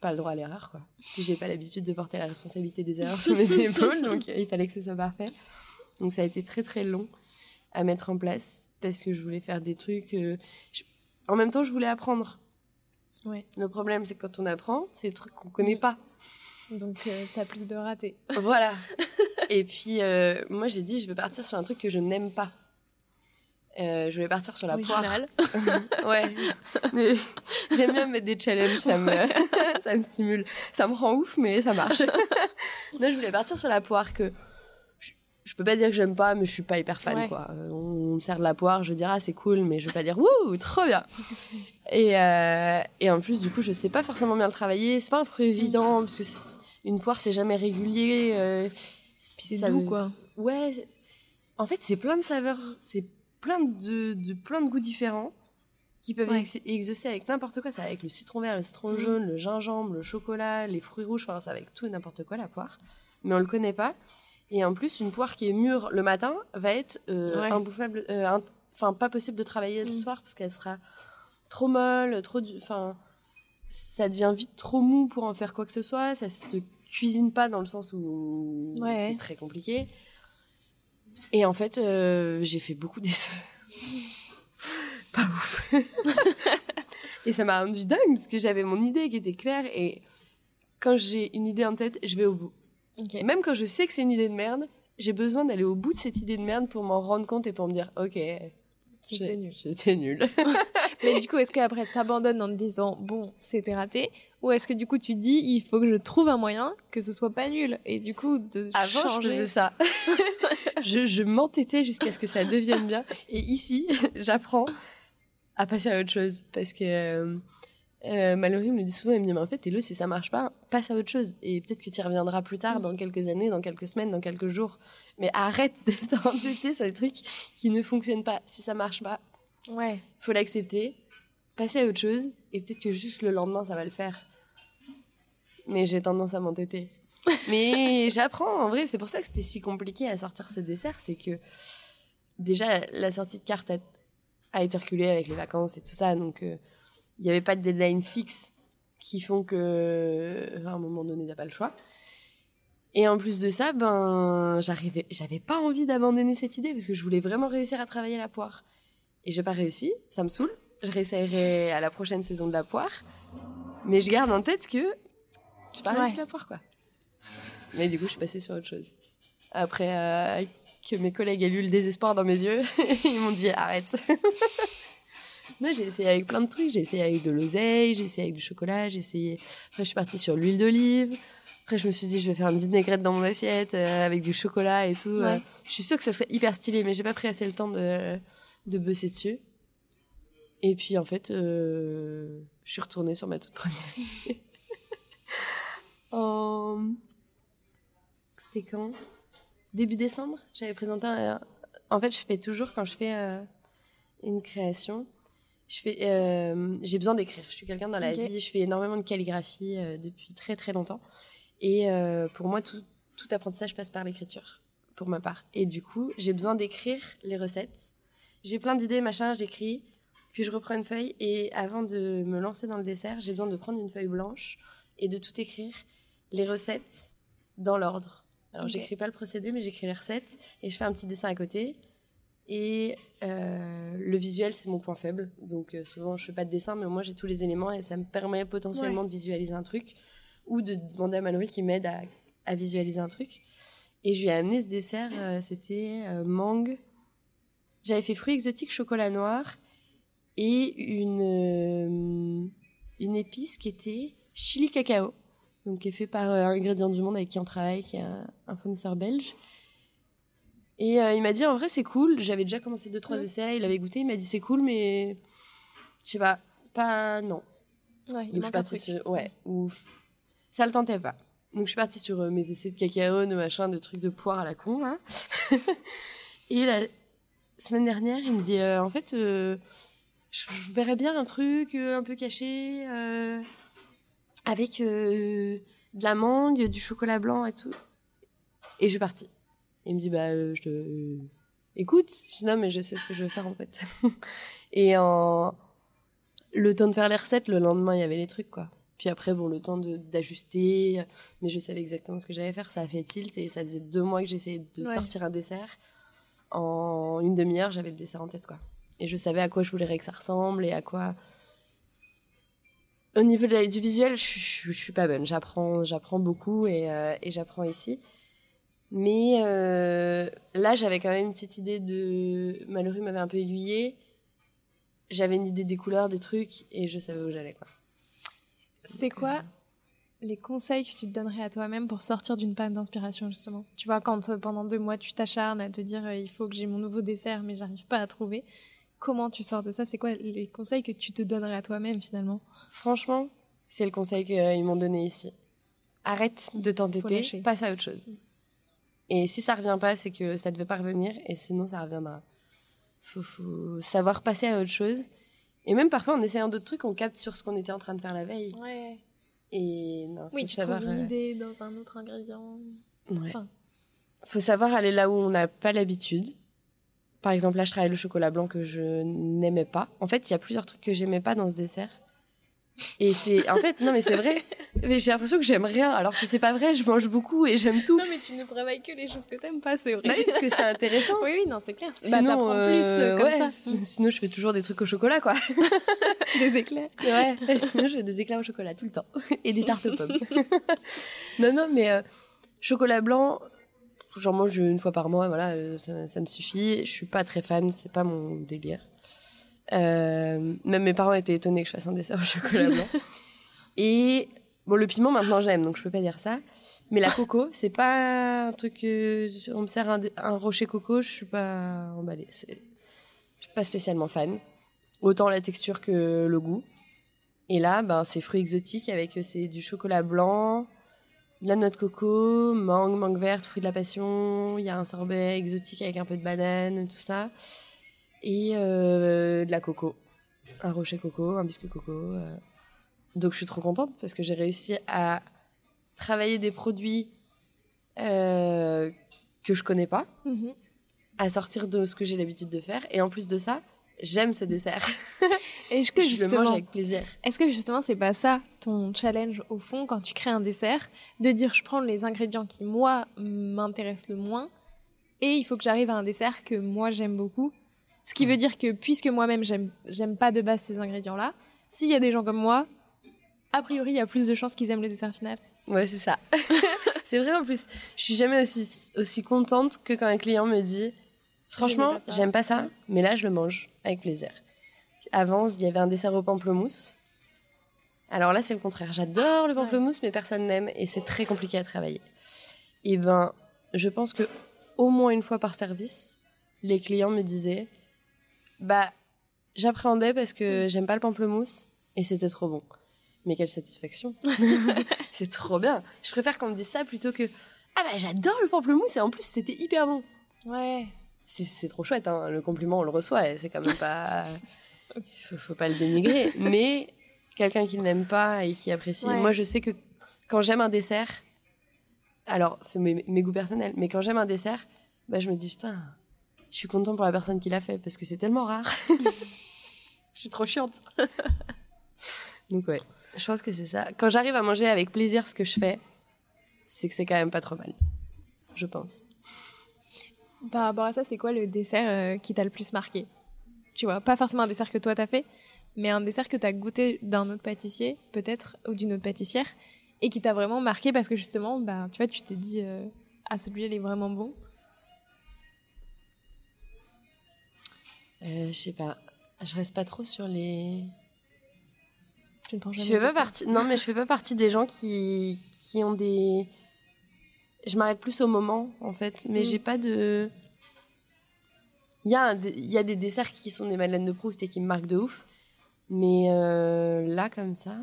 pas le droit à l'erreur, quoi. Puis, j'ai pas l'habitude de porter la responsabilité des erreurs sur mes épaules, donc euh, il fallait que ce soit parfait. Donc, ça a été très, très long à mettre en place, parce que je voulais faire des trucs... euh, je- En même temps, je voulais apprendre. Ouais. Le problème, c'est que quand on apprend, c'est des trucs qu'on connaît pas. Donc, euh, t'as plus de ratés. Voilà. Et puis, euh, moi, j'ai dit, je vais partir sur un truc que je n'aime pas. Euh, je vais partir sur la Original. poire. ouais. J'aime bien me mettre des challenges, ça me, ça me stimule. Ça me rend ouf, mais ça marche. non, je voulais partir sur la poire que je, peux pas dire que j'aime pas, mais je suis pas hyper fan, Ouais. quoi. Euh, On, me sert de la poire, je vais dire, ah, c'est cool, mais je vais pas dire, wouh, trop bien. et, euh, et en plus, du coup, je sais pas forcément bien le travailler. C'est pas un fruit évident, parce que c'est- une poire, c'est jamais régulier. euh, Puis c'est doux, quoi. Ouais, en fait, c'est plein de saveurs, c'est plein de, de plein de goûts différents qui peuvent Ouais. ex- exaucer avec n'importe quoi. Ça avec le citron vert, le citron Mhm. jaune, le gingembre, le chocolat, les fruits rouges. Enfin, c'est avec tout et n'importe quoi la poire. Mais on le connaît pas. Et en plus, une poire qui est mûre le matin va être euh, Ouais. imbouffable, euh, in- enfin pas possible de travailler le Mhm. soir parce qu'elle sera trop molle, trop, enfin ça devient vite trop mou pour en faire quoi que ce soit. Ça se cuisine pas dans le sens où Ouais. c'est très compliqué. Et en fait, euh, j'ai fait beaucoup d'essais. pas ouf. et ça m'a rendu dingue parce que j'avais mon idée qui était claire et quand j'ai une idée en tête, je vais au bout. Même quand je sais que c'est une idée de merde, j'ai besoin d'aller au bout de cette idée de merde pour m'en rendre compte et pour me dire, ok, C'était nul. C'était nul. Mais du coup, est-ce qu'après, t'abandonnes en te disant, bon, c'était raté Ou est-ce que du coup, tu dis, il faut que je trouve un moyen que ce soit pas nul Et du coup, de Avant, changer... je faisais ça. je je m'entêtais jusqu'à ce que ça devienne bien. Et ici, j'apprends à passer à autre chose. Parce que euh, euh, Mallory me dit souvent, elle me dit, mais en fait, Hello, si ça marche pas, passe à autre chose. Et peut-être que tu y reviendras plus tard, dans quelques années, dans quelques semaines, dans quelques jours. Mais arrête d'être entêté sur les trucs qui ne fonctionnent pas. Si ça marche pas, Ouais. faut l'accepter, passer à autre chose, et peut-être que juste le lendemain, ça va le faire. Mais j'ai tendance à m'entêter. Mais j'apprends, en vrai, c'est pour ça que c'était si compliqué à sortir ce dessert, c'est que déjà, la sortie de carte a, a été reculée avec les vacances et tout ça, donc euh, il n'y avait pas de deadline fixe qui font que, à un moment donné, t'as pas le choix. Et en plus de ça, ben, j'arrivais, j'avais pas envie d'abandonner cette idée parce que je voulais vraiment réussir à travailler la poire. Et j'ai pas réussi, ça me saoule. Je réessayerai à la prochaine saison de la poire. Mais je garde en tête que j'ai pas Ouais. réussi la poire, quoi. Mais du coup, je suis passée sur autre chose. Après euh, que mes collègues aient lu le désespoir dans mes yeux, ils m'ont dit arrête. non, j'ai essayé avec plein de trucs. J'ai essayé avec de l'oseille, j'ai essayé avec du chocolat, j'ai essayé. Après, je suis partie sur l'huile d'olive. Après, je me suis dit, je vais faire une vinaigrette dans mon assiette euh, avec du chocolat et tout. Ouais. Euh, je suis sûre que ça serait hyper stylé, mais j'ai pas pris assez le temps de, de bosser dessus. Et puis, en fait, euh, je suis retournée sur ma toute première en... C'était quand? Début décembre, j'avais présenté un... En fait, je fais toujours, quand je fais une création, je fais, euh, j'ai besoin d'écrire. Je suis quelqu'un dans la Ok. vie, je fais énormément de calligraphie euh, depuis très très longtemps. Et euh, pour moi, tout, tout apprentissage passe par l'écriture, pour ma part. Et du coup, j'ai besoin d'écrire les recettes. J'ai plein d'idées, machin, j'écris, puis je reprends une feuille. Et avant de me lancer dans le dessert, j'ai besoin de prendre une feuille blanche et de tout écrire, les recettes dans l'ordre. Alors, Ok. j'écris pas le procédé, mais j'écris les recettes et je fais un petit dessin à côté. Et euh, le visuel, c'est mon point faible. Donc, euh, souvent, je fais pas de dessin, mais moins, j'ai tous les éléments et ça me permet potentiellement de visualiser un truc ou de demander à Mallory qui m'aide à, à visualiser un truc. Et je lui ai amené ce dessert, euh, c'était mangue. J'avais fait fruits exotiques, chocolat noir et une, une épice qui était chili cacao, donc qui est fait par euh, Ingrédients du Monde avec qui on travaille, qui est un, un fournisseur belge. Et euh, il m'a dit en vrai c'est cool, j'avais déjà commencé deux trois Ouais. essais, il avait goûté, il m'a dit c'est cool mais je sais pas, pas non. Ouais, il Donc je suis partie sur ouais, ouf. Ça le tentait pas. Donc je suis partie sur euh, mes essais de cacao, de machin, de trucs de poire à la con là. Et la semaine dernière, il me dit euh, en fait je, je verrais bien un truc un peu caché avec de la mangue, du chocolat blanc et tout. Et je suis partie. Il me dit bah euh, je te écoute, je dis non mais je sais ce que je veux faire en fait. et en le temps de faire les recettes, le lendemain il y avait les trucs quoi. Puis après bon le temps d'ajuster, mais je savais exactement ce que j'allais faire. Ça a fait tilt et ça faisait deux mois que j'essayais de Ouais. sortir un dessert. En une demi-heure j'avais le dessert en tête quoi. Et je savais à quoi je voulais que ça ressemble et à quoi. Au niveau de la- du visuel, je, je, je suis pas bonne. J'apprends, j'apprends beaucoup et, euh, et j'apprends ici. Mais euh, là, j'avais quand même une petite idée de. Mallory m'avait un peu aiguillée. J'avais une idée des couleurs, des trucs, et je savais où j'allais, quoi. C'est quoi les conseils que tu te donnerais à toi-même pour sortir d'une panne d'inspiration, justement? Tu vois, quand euh, pendant deux mois, tu t'acharnes à te dire euh, il faut que j'ai mon nouveau dessert, mais j'arrive pas à trouver. Comment tu sors de ça? C'est quoi les conseils que tu te donnerais à toi-même, finalement? Franchement, c'est le conseil qu'ils m'ont donné ici. Arrête de t'entêter, passe à autre chose. Et si ça revient pas, c'est que ça devait pas revenir, et sinon ça reviendra. Faut, faut savoir passer à autre chose. Et même parfois, en essayant d'autres trucs, on capte sur ce qu'on était en train de faire la veille. Ouais. Et non, faut Oui, tu savoir. trouves une euh, idée dans un autre ingrédient. ouais. Enfin. Faut savoir aller là où on n'a pas l'habitude. Par exemple, là, je travaille le chocolat blanc que je n'aimais pas. En fait, il y a plusieurs trucs que j'aimais pas dans ce dessert. Et c'est, en fait, non, mais c'est vrai. Mais j'ai l'impression que j'aime rien, alors que c'est pas vrai. Je mange beaucoup et j'aime tout. Non, mais tu ne travailles que les choses que t'aimes pas, c'est vrai. Bah oui, parce que c'est intéressant. oui, oui, non, c'est clair. Bah, Sinon, t'apprends euh, plus euh, comme ouais. ça. Sinon, je fais toujours des trucs au chocolat, quoi. Des éclairs. Ouais, sinon je fais des éclairs au chocolat tout le temps. Et des tartes aux pommes. non, non, mais euh, chocolat blanc, j'en mange une fois par mois, voilà, ça, ça me suffit. Je suis pas très fan, c'est pas mon délire. Euh, même mes parents étaient étonnés que je fasse un dessert au chocolat blanc. Et bon, le piment, maintenant, j'aime, donc je peux pas dire ça. Mais la coco, c'est pas un truc. que- on me sert un, un rocher coco, je suis pas emballée. Je suis pas spécialement fan. Autant la texture que le goût. Et là, ben, c'est fruits exotiques avec euh, c'est du chocolat blanc, de la noix de coco, mangue, mangue verte, fruit de la passion. Il y a un sorbet exotique avec un peu de banane, tout ça. Et euh, de la coco. Un rocher coco, un biscuit coco. euh. Donc je suis trop contente parce que j'ai réussi à travailler des produits euh, que je connais pas, Mhm. à sortir de ce que j'ai l'habitude de faire. Et en plus de ça, j'aime ce dessert. Est-ce que je le mange justement, avec plaisir. est-ce que justement c'est pas ça ton challenge au fond quand tu crées un dessert, de dire je prends les ingrédients qui moi m'intéressent le moins et il faut que j'arrive à un dessert que moi j'aime beaucoup. Ce qui veut dire que puisque moi-même j'aime j'aime pas de base ces ingrédients-là, s'il y a des gens comme moi, a priori il y a plus de chances qu'ils aiment le dessert final. Ouais, c'est ça. c'est vrai en plus. Je suis jamais aussi, aussi contente que quand un client me dit Franchement, j'aime pas ça, mais là je le mange avec plaisir. Avant, il y avait un dessert au pamplemousse. Alors là, c'est le contraire. J'adore le pamplemousse, mais personne n'aime et c'est très compliqué à travailler. Et ben, je pense que au moins une fois par service, les clients me disaient Bah, j'appréhendais parce que j'aime pas le pamplemousse et c'était trop bon. Mais quelle satisfaction C'est trop bien. Je préfère qu'on me dise ça plutôt que Ah bah j'adore le pamplemousse et en plus c'était hyper bon. Ouais. C'est- C'est trop chouette, hein. le compliment on le reçoit et c'est quand même pas. faut, faut pas le dénigrer. Mais quelqu'un qui n'aime pas et qui apprécie. Ouais. Moi je sais que quand j'aime un dessert, alors c'est mes, mes goûts personnels, mais quand j'aime un dessert, bah, je me dis putain, je suis content pour la personne qui l'a fait parce que c'est tellement rare. je suis trop chiante. Donc ouais, je pense que c'est ça. Quand j'arrive à manger avec plaisir ce que je fais, c'est que c'est quand même pas trop mal. Je pense. Par rapport à ça, c'est quoi le dessert euh, qui t'a le plus marqué? Tu vois, pas forcément un dessert que toi t'as fait, mais un dessert que t'as goûté d'un autre pâtissier, peut-être, ou d'une autre pâtissière, et qui t'a vraiment marqué parce que justement, bah, tu vois, tu t'es dit, euh, ah, celui-là, il est vraiment bon. Euh, je sais pas. Je reste pas trop sur les. Tu ne prends Je jamais fais pas partie. Non, mais je fais pas partie des gens qui qui ont des. Je m'arrête plus au moment en fait, mais Mm. j'ai pas de. Il y a un y a des desserts qui sont des madeleines de Proust et qui me marquent de ouf, mais euh, là comme ça.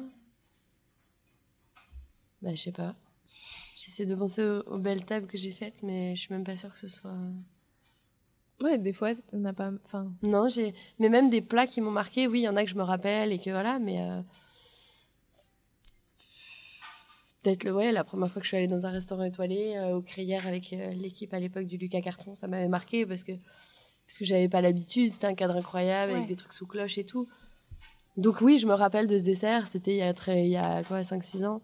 Bah je sais pas. J'essaie de penser aux, aux belles tables que j'ai faites, mais je suis même pas sûre que ce soit. Ouais, des fois, on n'a pas. Enfin, Non, j'ai. Mais même des plats qui m'ont marqué, oui, il y en a que je me rappelle et que voilà, mais. euh, Peut-être le ouais, la première fois que je suis allée dans un restaurant étoilé euh, au Crayère avec euh, l'équipe à l'époque du Lucas Carton, ça m'avait marqué parce que parce que j'avais pas l'habitude, c'était un cadre incroyable Ouais. avec des trucs sous cloche et tout. Donc oui, je me rappelle de ce dessert, c'était il y a très il y a quoi 5 6 ans.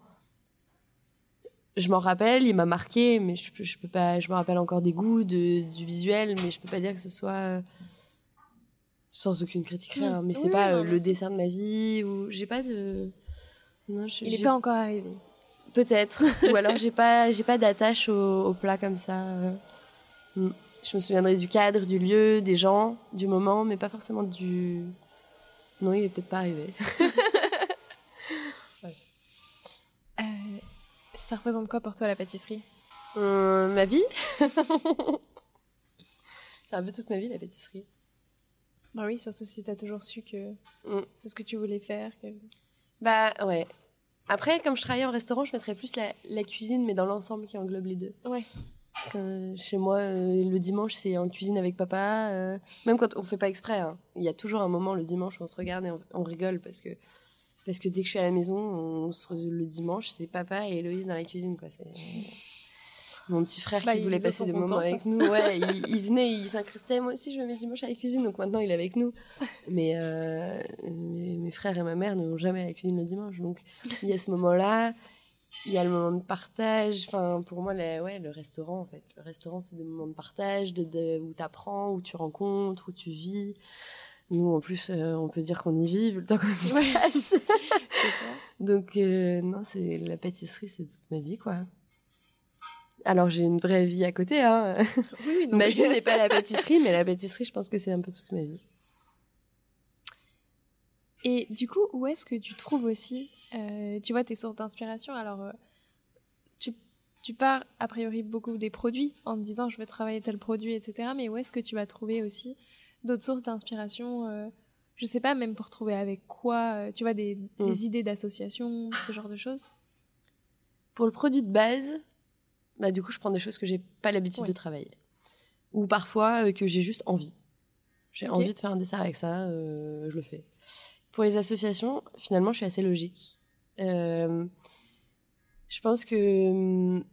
Je m'en rappelle, il m'a marqué, mais je, peux- je peux pas je me rappelle encore des goûts, de, du visuel, mais je peux pas dire que ce soit sans aucune critique rien, mais Oui, c'est oui, pas non, euh, le dessert de ma vie ou j'ai pas de non, je- il n'est pas encore arrivé. Peut-être. Ou alors j'ai pas j'ai pas d'attache au, au plat comme ça. euh. Mm. Je me souviendrai du cadre, du lieu, des gens, du moment, mais pas forcément du. Non, il est peut-être pas arrivé. Euh, ça représente quoi pour toi la pâtisserie? Euh, ma vie? C'est un peu toute ma vie la pâtisserie. Bah oui, surtout si t'as toujours su que Mm. c'est ce que tu voulais faire. que- Bah ouais. Après, comme je travaillais en restaurant, je mettrais plus la, la cuisine, mais dans l'ensemble qui englobe les deux. Ouais. Euh, chez moi, euh, le dimanche, c'est en cuisine avec papa. euh, même quand on fait pas exprès, hein. il y a toujours un moment le dimanche où on se regarde et on, on rigole parce que parce que dès que je suis à la maison, on se- le dimanche, c'est papa et Héloïse dans la cuisine. Quoi. C'est mon petit frère Bah, qui voulait passer des moments avec nous. Ouais, il, il venait, il s'incrustait. Moi aussi, je me mets dimanche à la cuisine, donc maintenant il est avec nous. Mais euh, mes, mes frères et ma mère ne vont jamais à la cuisine le dimanche, donc il y a ce moment-là. Il y a le moment de partage. Enfin, pour moi, la- ouais, le restaurant, en fait. Le restaurant, c'est des moments de partage, de, de- où tu apprends, où tu rencontres, où tu vis. Nous, en plus, euh, on peut dire qu'on y vit le temps qu'on y Ouais. passe. Donc, euh, non, c'est la pâtisserie, c'est toute ma vie, quoi. Alors, j'ai une vraie vie à côté. Hein. Oui, non, ma vie n'est pas la pâtisserie, mais la pâtisserie, je pense que c'est un peu toute ma vie. Et du coup, où est-ce que tu trouves aussi, euh, tu vois, tes sources d'inspiration? Alors, tu, tu pars a priori beaucoup des produits en te disant je veux travailler tel produit, etc. Mais où est-ce que tu vas trouver aussi d'autres sources d'inspiration euh, Je sais pas, même pour trouver avec quoi, tu vois, des, des Mm. idées d'association, ce genre de choses. Pour le produit de base, bah, du coup, je prends des choses que j'ai pas l'habitude Ouais. de travailler. Ou parfois euh, que j'ai juste envie. J'ai envie de faire un dessert avec ça, euh, je le fais. Pour les associations, finalement, je suis assez logique. Euh, je pense que hum,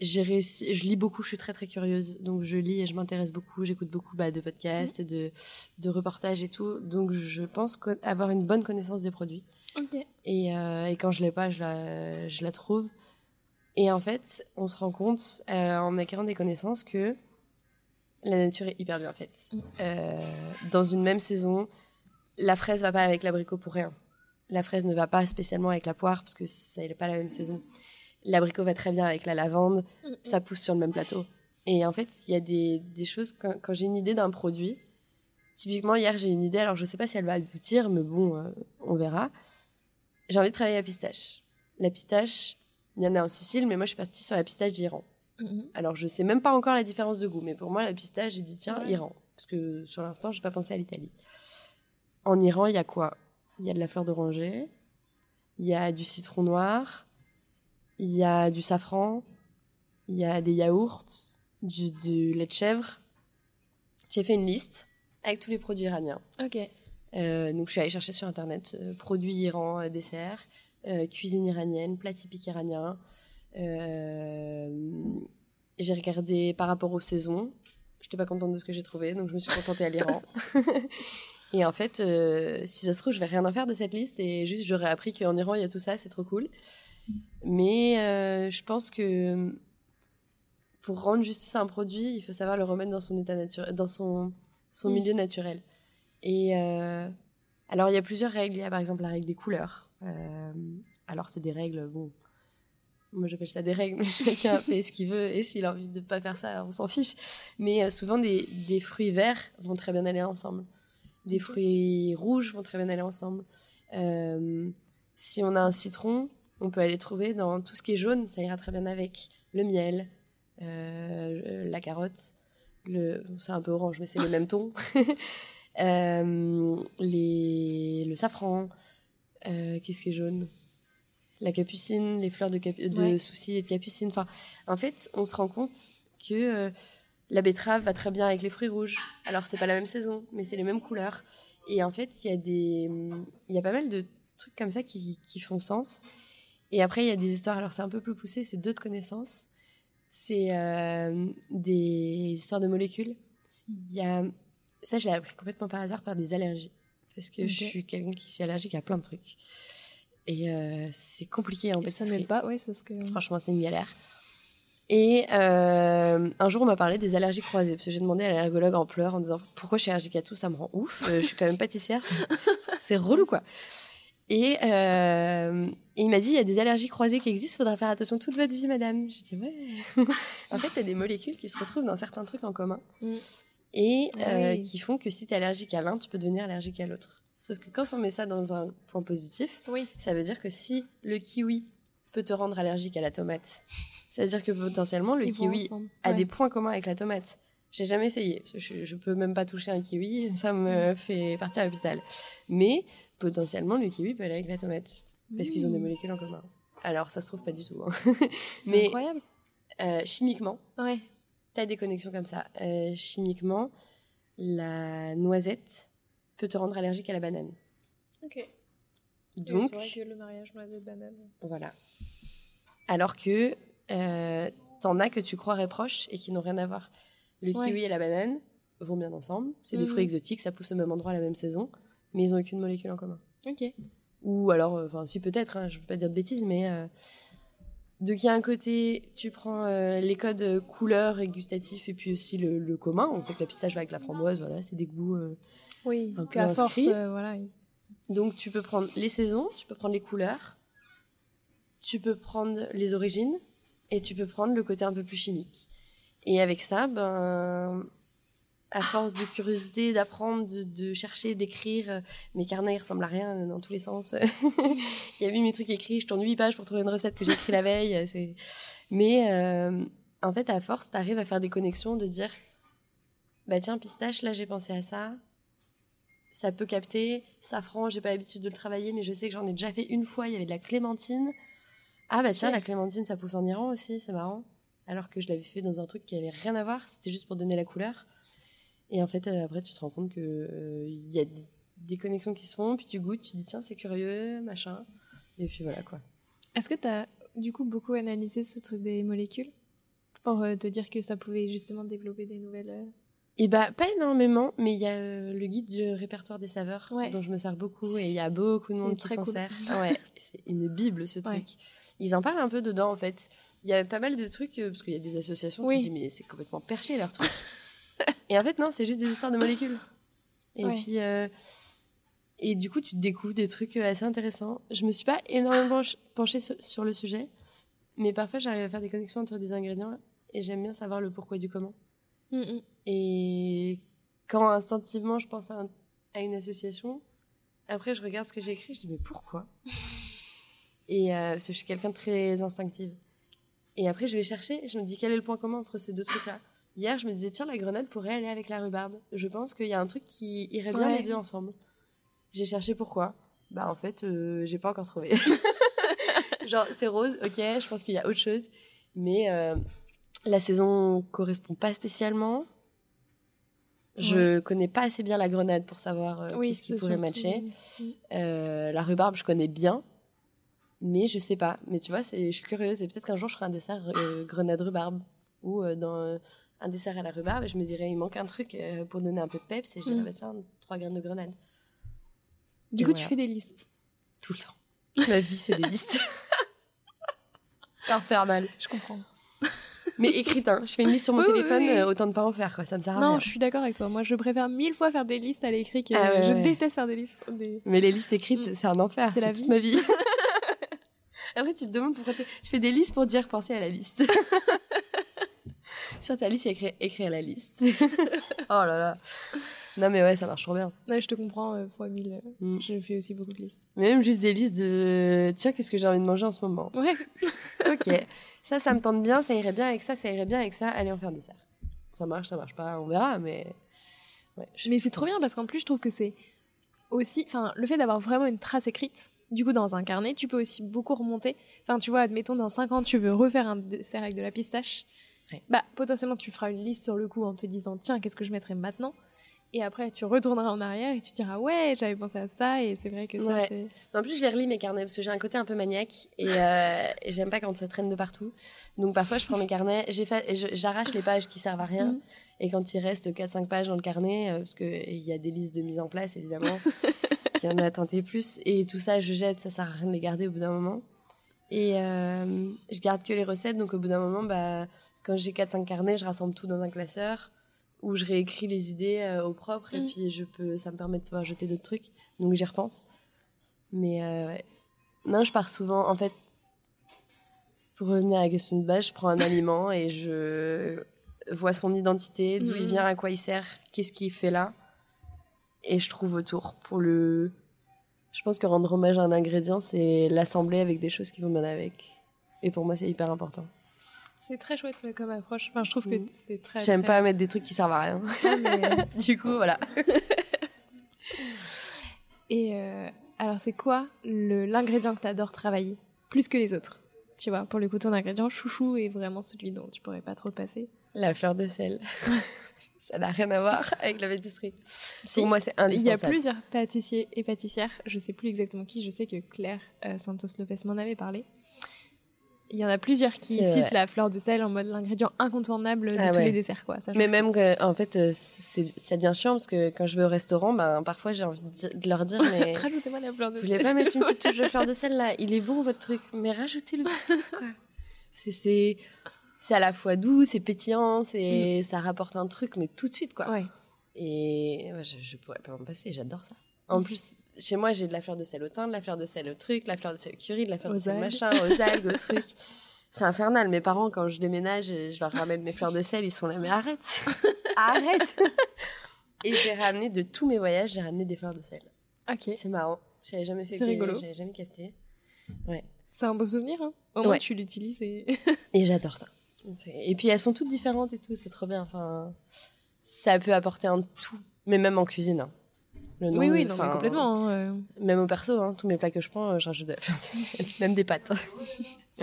j'ai réussi. Je lis beaucoup, je suis très très curieuse. Donc je lis et je m'intéresse beaucoup. J'écoute beaucoup bah, de podcasts, de, de reportages et tout. Donc je pense avoir une bonne connaissance des produits. Et, euh, et quand je l'ai pas, je la, je la trouve. Et en fait, on se rend compte euh, en acquérant des connaissances que la nature est hyper bien faite. Mm. Euh, dans une même saison, la fraise va pas avec l'abricot pour rien. La fraise ne va pas spécialement avec la poire parce que ça n'est pas la même saison. L'abricot va très bien avec la lavande. Ça pousse sur le même plateau. Et en fait, il y a des, des choses, quand, quand j'ai une idée d'un produit, typiquement hier j'ai une idée, alors je sais pas si elle va aboutir, mais bon, euh, on verra. J'ai envie de travailler à pistache. La pistache, il y en a en Sicile, mais moi je suis partie sur la pistache d'Iran. Mhm. Alors je sais même pas encore la différence de goût, mais pour moi la pistache, j'ai dit tiens, Ouais. Iran. Parce que sur l'instant, j'ai pas pensé à l'Italie. En Iran, il y a quoi? Il y a de la fleur d'oranger, il y a du citron noir, il y a du safran, il y a des yaourts, du, du lait de chèvre. J'ai fait une liste avec tous les produits iraniens. Ok. Euh, donc je suis allée chercher sur internet euh, produits Iran, euh, dessert, cuisine iranienne, plat typique iranien. J'ai regardé par rapport aux saisons. Je n'étais pas contente de ce que j'ai trouvé, donc je me suis contentée à l'Iran. et en fait, euh, si ça se trouve, je vais rien en faire de cette liste et juste j'aurais appris qu'en Iran il y a tout ça, c'est trop cool. Mais euh, je pense que pour rendre justice à un produit, il faut savoir le remettre dans son état naturel, dans son, son Mm. milieu naturel. Et euh, alors, il y a plusieurs règles. Il y a par exemple la règle des couleurs. Euh, alors, c'est des règles, bon, moi j'appelle ça des règles, mais chacun fait ce qu'il veut. Et s'il a envie de ne pas faire ça, on s'en fiche. Mais euh, souvent, des, des fruits verts vont très bien aller ensemble. Des fruits rouges vont très bien aller ensemble. Si on a un citron, on peut aller trouver dans tout ce qui est jaune, ça ira très bien avec le miel, euh, la carotte, le, c'est un peu orange, mais c'est le même ton. Euh, les, le safran, euh, qu'est-ce qui est jaune? La capucine, les fleurs de, capu- de Ouais. soucis et de capucine. Enfin, en fait, on se rend compte que la betterave va très bien avec les fruits rouges. Alors, c'est pas la même saison, mais c'est les mêmes couleurs. Et en fait, il y a des, y a pas mal de trucs comme ça qui, qui font sens. Et après, il y a des histoires. Alors, c'est un peu plus poussé, c'est d'autres connaissances. C'est euh, des histoires de molécules. Il y a ça, je l'ai appris complètement par hasard par des allergies. Parce que je suis quelqu'un qui suis allergique à plein de trucs. Et euh, c'est compliqué en Et ça n'aide pas, ouais, c'est ce que. Franchement, c'est une galère. Et euh, un jour, on m'a parlé des allergies croisées. Parce que j'ai demandé à l'allergologue en pleurs en disant pourquoi je suis allergique à tout, ça me rend ouf. Euh, je suis quand même pâtissière, c'est relou quoi. Et, euh, et il m'a dit il y a des allergies croisées qui existent, faudra faire attention toute votre vie, madame. J'ai dit ouais. en fait, il y a des molécules qui se retrouvent dans certains trucs en commun. Mm. Et Ah euh, oui. qui font que si tu es allergique à l'un, tu peux devenir allergique à l'autre. Sauf que quand on met ça dans un point positif, Oui. ça veut dire que si le kiwi peut te rendre allergique à la tomate, ça veut dire que potentiellement le Ils kiwi a Ouais. des points communs avec la tomate. J'ai jamais essayé. Je, je peux même pas toucher un kiwi, ça me fait partir à l'hôpital. Mais potentiellement le kiwi peut aller avec la tomate parce qu'ils ont des Mmh. molécules en commun. Alors ça se trouve pas du tout. hein. C'est mais- incroyable. Euh, chimiquement, Ouais. tu as des connexions comme ça. Euh, chimiquement, la noisette peut te rendre allergique à la banane. Ok. Donc, c'est vrai que le mariage noisette banane. Voilà. Alors que euh, t'en as que tu croirais proches et qui n'ont rien à voir. Le Ouais. kiwi et la banane vont bien ensemble. C'est des Mhm. fruits exotiques, ça pousse au même endroit à la même saison, mais ils n'ont aucune molécule en commun. Ok. Ou alors, euh, enfin, si peut-être, hein, je ne veux pas dire de bêtises, mais. Euh, donc, il y a un côté, tu prends euh, les codes couleurs et gustatifs, et puis aussi le, le commun. On sait que la pistache va avec la framboise, voilà, c'est des goûts. Oui. Un peu qu'à force, voilà. il- Donc tu peux prendre les saisons, tu peux prendre les couleurs, tu peux prendre les origines et tu peux prendre le côté un peu plus chimique. Et avec ça, ben à force de curiosité, d'apprendre, de, chercher, d'écrire, euh, mes carnets ils ressemblent à rien dans tous les sens. Il y a eu mes trucs écrits, je tourne 8 pages pour trouver une recette que j'ai écrite la veille. Mais en fait, à force, tu arrives à faire des connexions, de dire bah tiens, pistache, là j'ai pensé à ça. Ça peut capter. Safran, j'ai pas l'habitude de le travailler, mais je sais que j'en ai déjà fait une fois. Il y avait de la clémentine. Ah bah tiens, la clémentine, ça pousse en Iran aussi, c'est marrant. Alors que je l'avais fait dans un truc qui avait rien à voir, c'était juste pour donner la couleur. Et en fait, euh, après, tu te rends compte que euh, il y a des, connexions qui se font, puis tu goûtes, tu dis tiens, c'est curieux, machin. Et puis voilà quoi. Est-ce que tu as du coup beaucoup analysé ce truc des molécules? Pour euh, te dire que ça pouvait justement développer des nouvelles et bah pas énormément, mais il y a le guide du répertoire des saveurs dont je me sers beaucoup et il y a beaucoup de monde qui s'en sert. ouais, c'est une bible ce truc. Ils en parlent un peu dedans en fait. Il y a pas mal de trucs parce qu'il y a des associations qui disent mais c'est complètement perché leur truc. et en fait non, c'est juste des histoires de molécules. Et puis et du coup tu découvres des trucs assez intéressants. Je me suis pas énormément penchée sur le sujet, mais parfois j'arrive à faire des connexions entre des ingrédients et j'aime bien savoir le pourquoi du comment. Mm, mm. Et quand instinctivement je pense à, une association, après je regarde ce que j'ai écrit, je dis mais pourquoi? Et euh, parce que je suis quelqu'un de très instinctive. Et après je vais chercher, je me dis quel est le point commun entre ces deux trucs-là? Hier je me disais tiens la grenade pourrait aller avec la rhubarbe. Je pense qu'il y a un truc qui irait bien les deux ensemble. J'ai cherché pourquoi. Bah en fait euh, j'ai pas encore trouvé. Genre c'est rose, ok, je pense qu'il y a autre chose. Mais euh, la saison correspond pas spécialement. Je connais pas assez bien la grenade pour savoir euh, ce qui pourrait matcher. Euh, la rhubarbe, je connais bien, mais je sais pas. Mais tu vois, je suis curieuse et peut-être qu'un jour je ferai un dessert euh, grenade rhubarbe ou dans un dessert à la rhubarbe et je me dirais il manque un truc pour donner un peu de peps et je dirais mm. bah, tiens trois graines de grenade. Du coup, tu fais des listes tout le temps. Ma vie, c'est des listes. Infernal. Je comprends. Mais écrite, hein. Je fais une liste sur mon téléphone, euh, autant de pas en faire, quoi. Ça me sert à non, rien. Non, je suis d'accord avec toi. Moi, je préfère mille fois faire des listes à l'écrit que ah je déteste faire des listes. Mais les listes écrites, mm. c'est un enfer. C'est toute ma vie. Après, tu te demandes pourquoi tu fais des listes pour dire penser à la liste. Sur ta liste, écrit, à la liste. oh là là. Non, mais ouais, ça marche trop bien. Ouais, je te comprends, euh, fois mille. Euh, mm. Je fais aussi beaucoup de listes. Mais même juste des listes de tiens, qu'est-ce que j'ai envie de manger en ce moment? Ouais. ok. Ça, ça me tente bien, ça irait bien avec ça, ça irait bien avec ça. Allez, on fait un dessert. Ça marche, ça marche pas, on verra, mais. Ouais, mais c'est trop bien parce qu'en plus, je trouve que c'est aussi. Enfin, le fait d'avoir vraiment une trace écrite, du coup, dans un carnet, tu peux aussi beaucoup remonter. Enfin, tu vois, admettons, dans 5 ans, tu veux refaire un dessert avec de la pistache. Bah, potentiellement, tu feras une liste sur le coup en te disant, tiens, qu'est-ce que je mettrai maintenant? Et après, tu retourneras en arrière et tu diras ouais, j'avais pensé à ça et c'est vrai que ça c'est. En plus, je les relis mes carnets parce que j'ai un côté un peu maniaque et, euh, j'aime pas quand ça traîne de partout. Donc parfois, je prends mes carnets, j'arrache les pages qui servent à rien mm. et quand il reste 4-5 pages dans le carnet, euh, parce qu'il y a des listes de mise en place évidemment, qui en a tenté plus et tout ça, je jette, ça sert à rien de les garder au bout d'un moment. Et euh, je garde que les recettes, donc au bout d'un moment, bah, quand j'ai 4-5 carnets, je rassemble tout dans un classeur où je réécris les idées euh, au propre et mm. puis je peux, ça me permet de pouvoir jeter d'autres trucs. Donc j'y repense. Mais euh, non, je pars souvent. En fait, pour revenir à la question de base, je prends un aliment et je vois son identité, d'où il mm. vient, à quoi il sert, qu'est-ce qu'il fait là. Et je trouve autour. Pour le. Je pense que rendre hommage à un ingrédient, c'est l'assembler avec des choses qui vont bien avec. Et pour moi, c'est hyper important. C'est très chouette euh, comme approche. Enfin, je trouve que c'est très. J'aime pas mettre des trucs qui servent à rien. Ah, du coup, voilà. Et euh, alors, c'est quoi l'ingrédient que tu adores travailler plus que les autres? Tu vois, pour le coup, ton ingrédient chouchou est vraiment celui dont tu pourrais pas trop te passer. La fleur de sel. Ça n'a rien à voir avec la pâtisserie. Pour moi, c'est indispensable. Il y a plusieurs pâtissiers et pâtissières. Je sais plus exactement qui. Je sais que Claire euh, Santos Lopez m'en avait parlé. Il y en a plusieurs qui citent la fleur de sel en mode l'ingrédient incontournable de ah tous les desserts. Quoi. Mais même, que, en fait, euh, ça devient chiant parce que quand je vais au restaurant, ben, parfois j'ai envie de, leur dire mais Rajoutez-moi la fleur de sel. Vous voulez pas mettre une petite touche de fleur de sel là? Il est bon votre truc, mais rajoutez le petit truc quoi. C'est à la fois doux, c'est pétillant, c'est mm. ça rapporte un truc, mais tout de suite quoi. Et je, je pourrais pas m'en passer, j'adore ça. En plus, chez moi, j'ai de la fleur de sel au thym, de la fleur de sel au truc, la fleur de sel au curry, de la fleur de sel machin, aux algues, au truc. C'est infernal. Mes parents, quand je déménage et je leur ramène mes fleurs de sel, ils sont là, mais arrête arrête Et j'ai ramené de tous mes voyages, j'ai ramené des fleurs de sel. Ok. C'est marrant. J'avais jamais fait. C'est rigolo. J'avais jamais capté. C'est un beau souvenir, hein Au moins, Ouais. tu l'utilises et... Et j'adore ça. Et puis elles sont toutes différentes et tout, c'est trop bien. Enfin, ça peut apporter un tout, mais même en cuisine. hein. Le oui, nom, oui, non, mais complètement. hein, euh. Même au perso, hein, tous mes plats que je prends, euh, je rajoute de la fleur de sel, même des pâtes.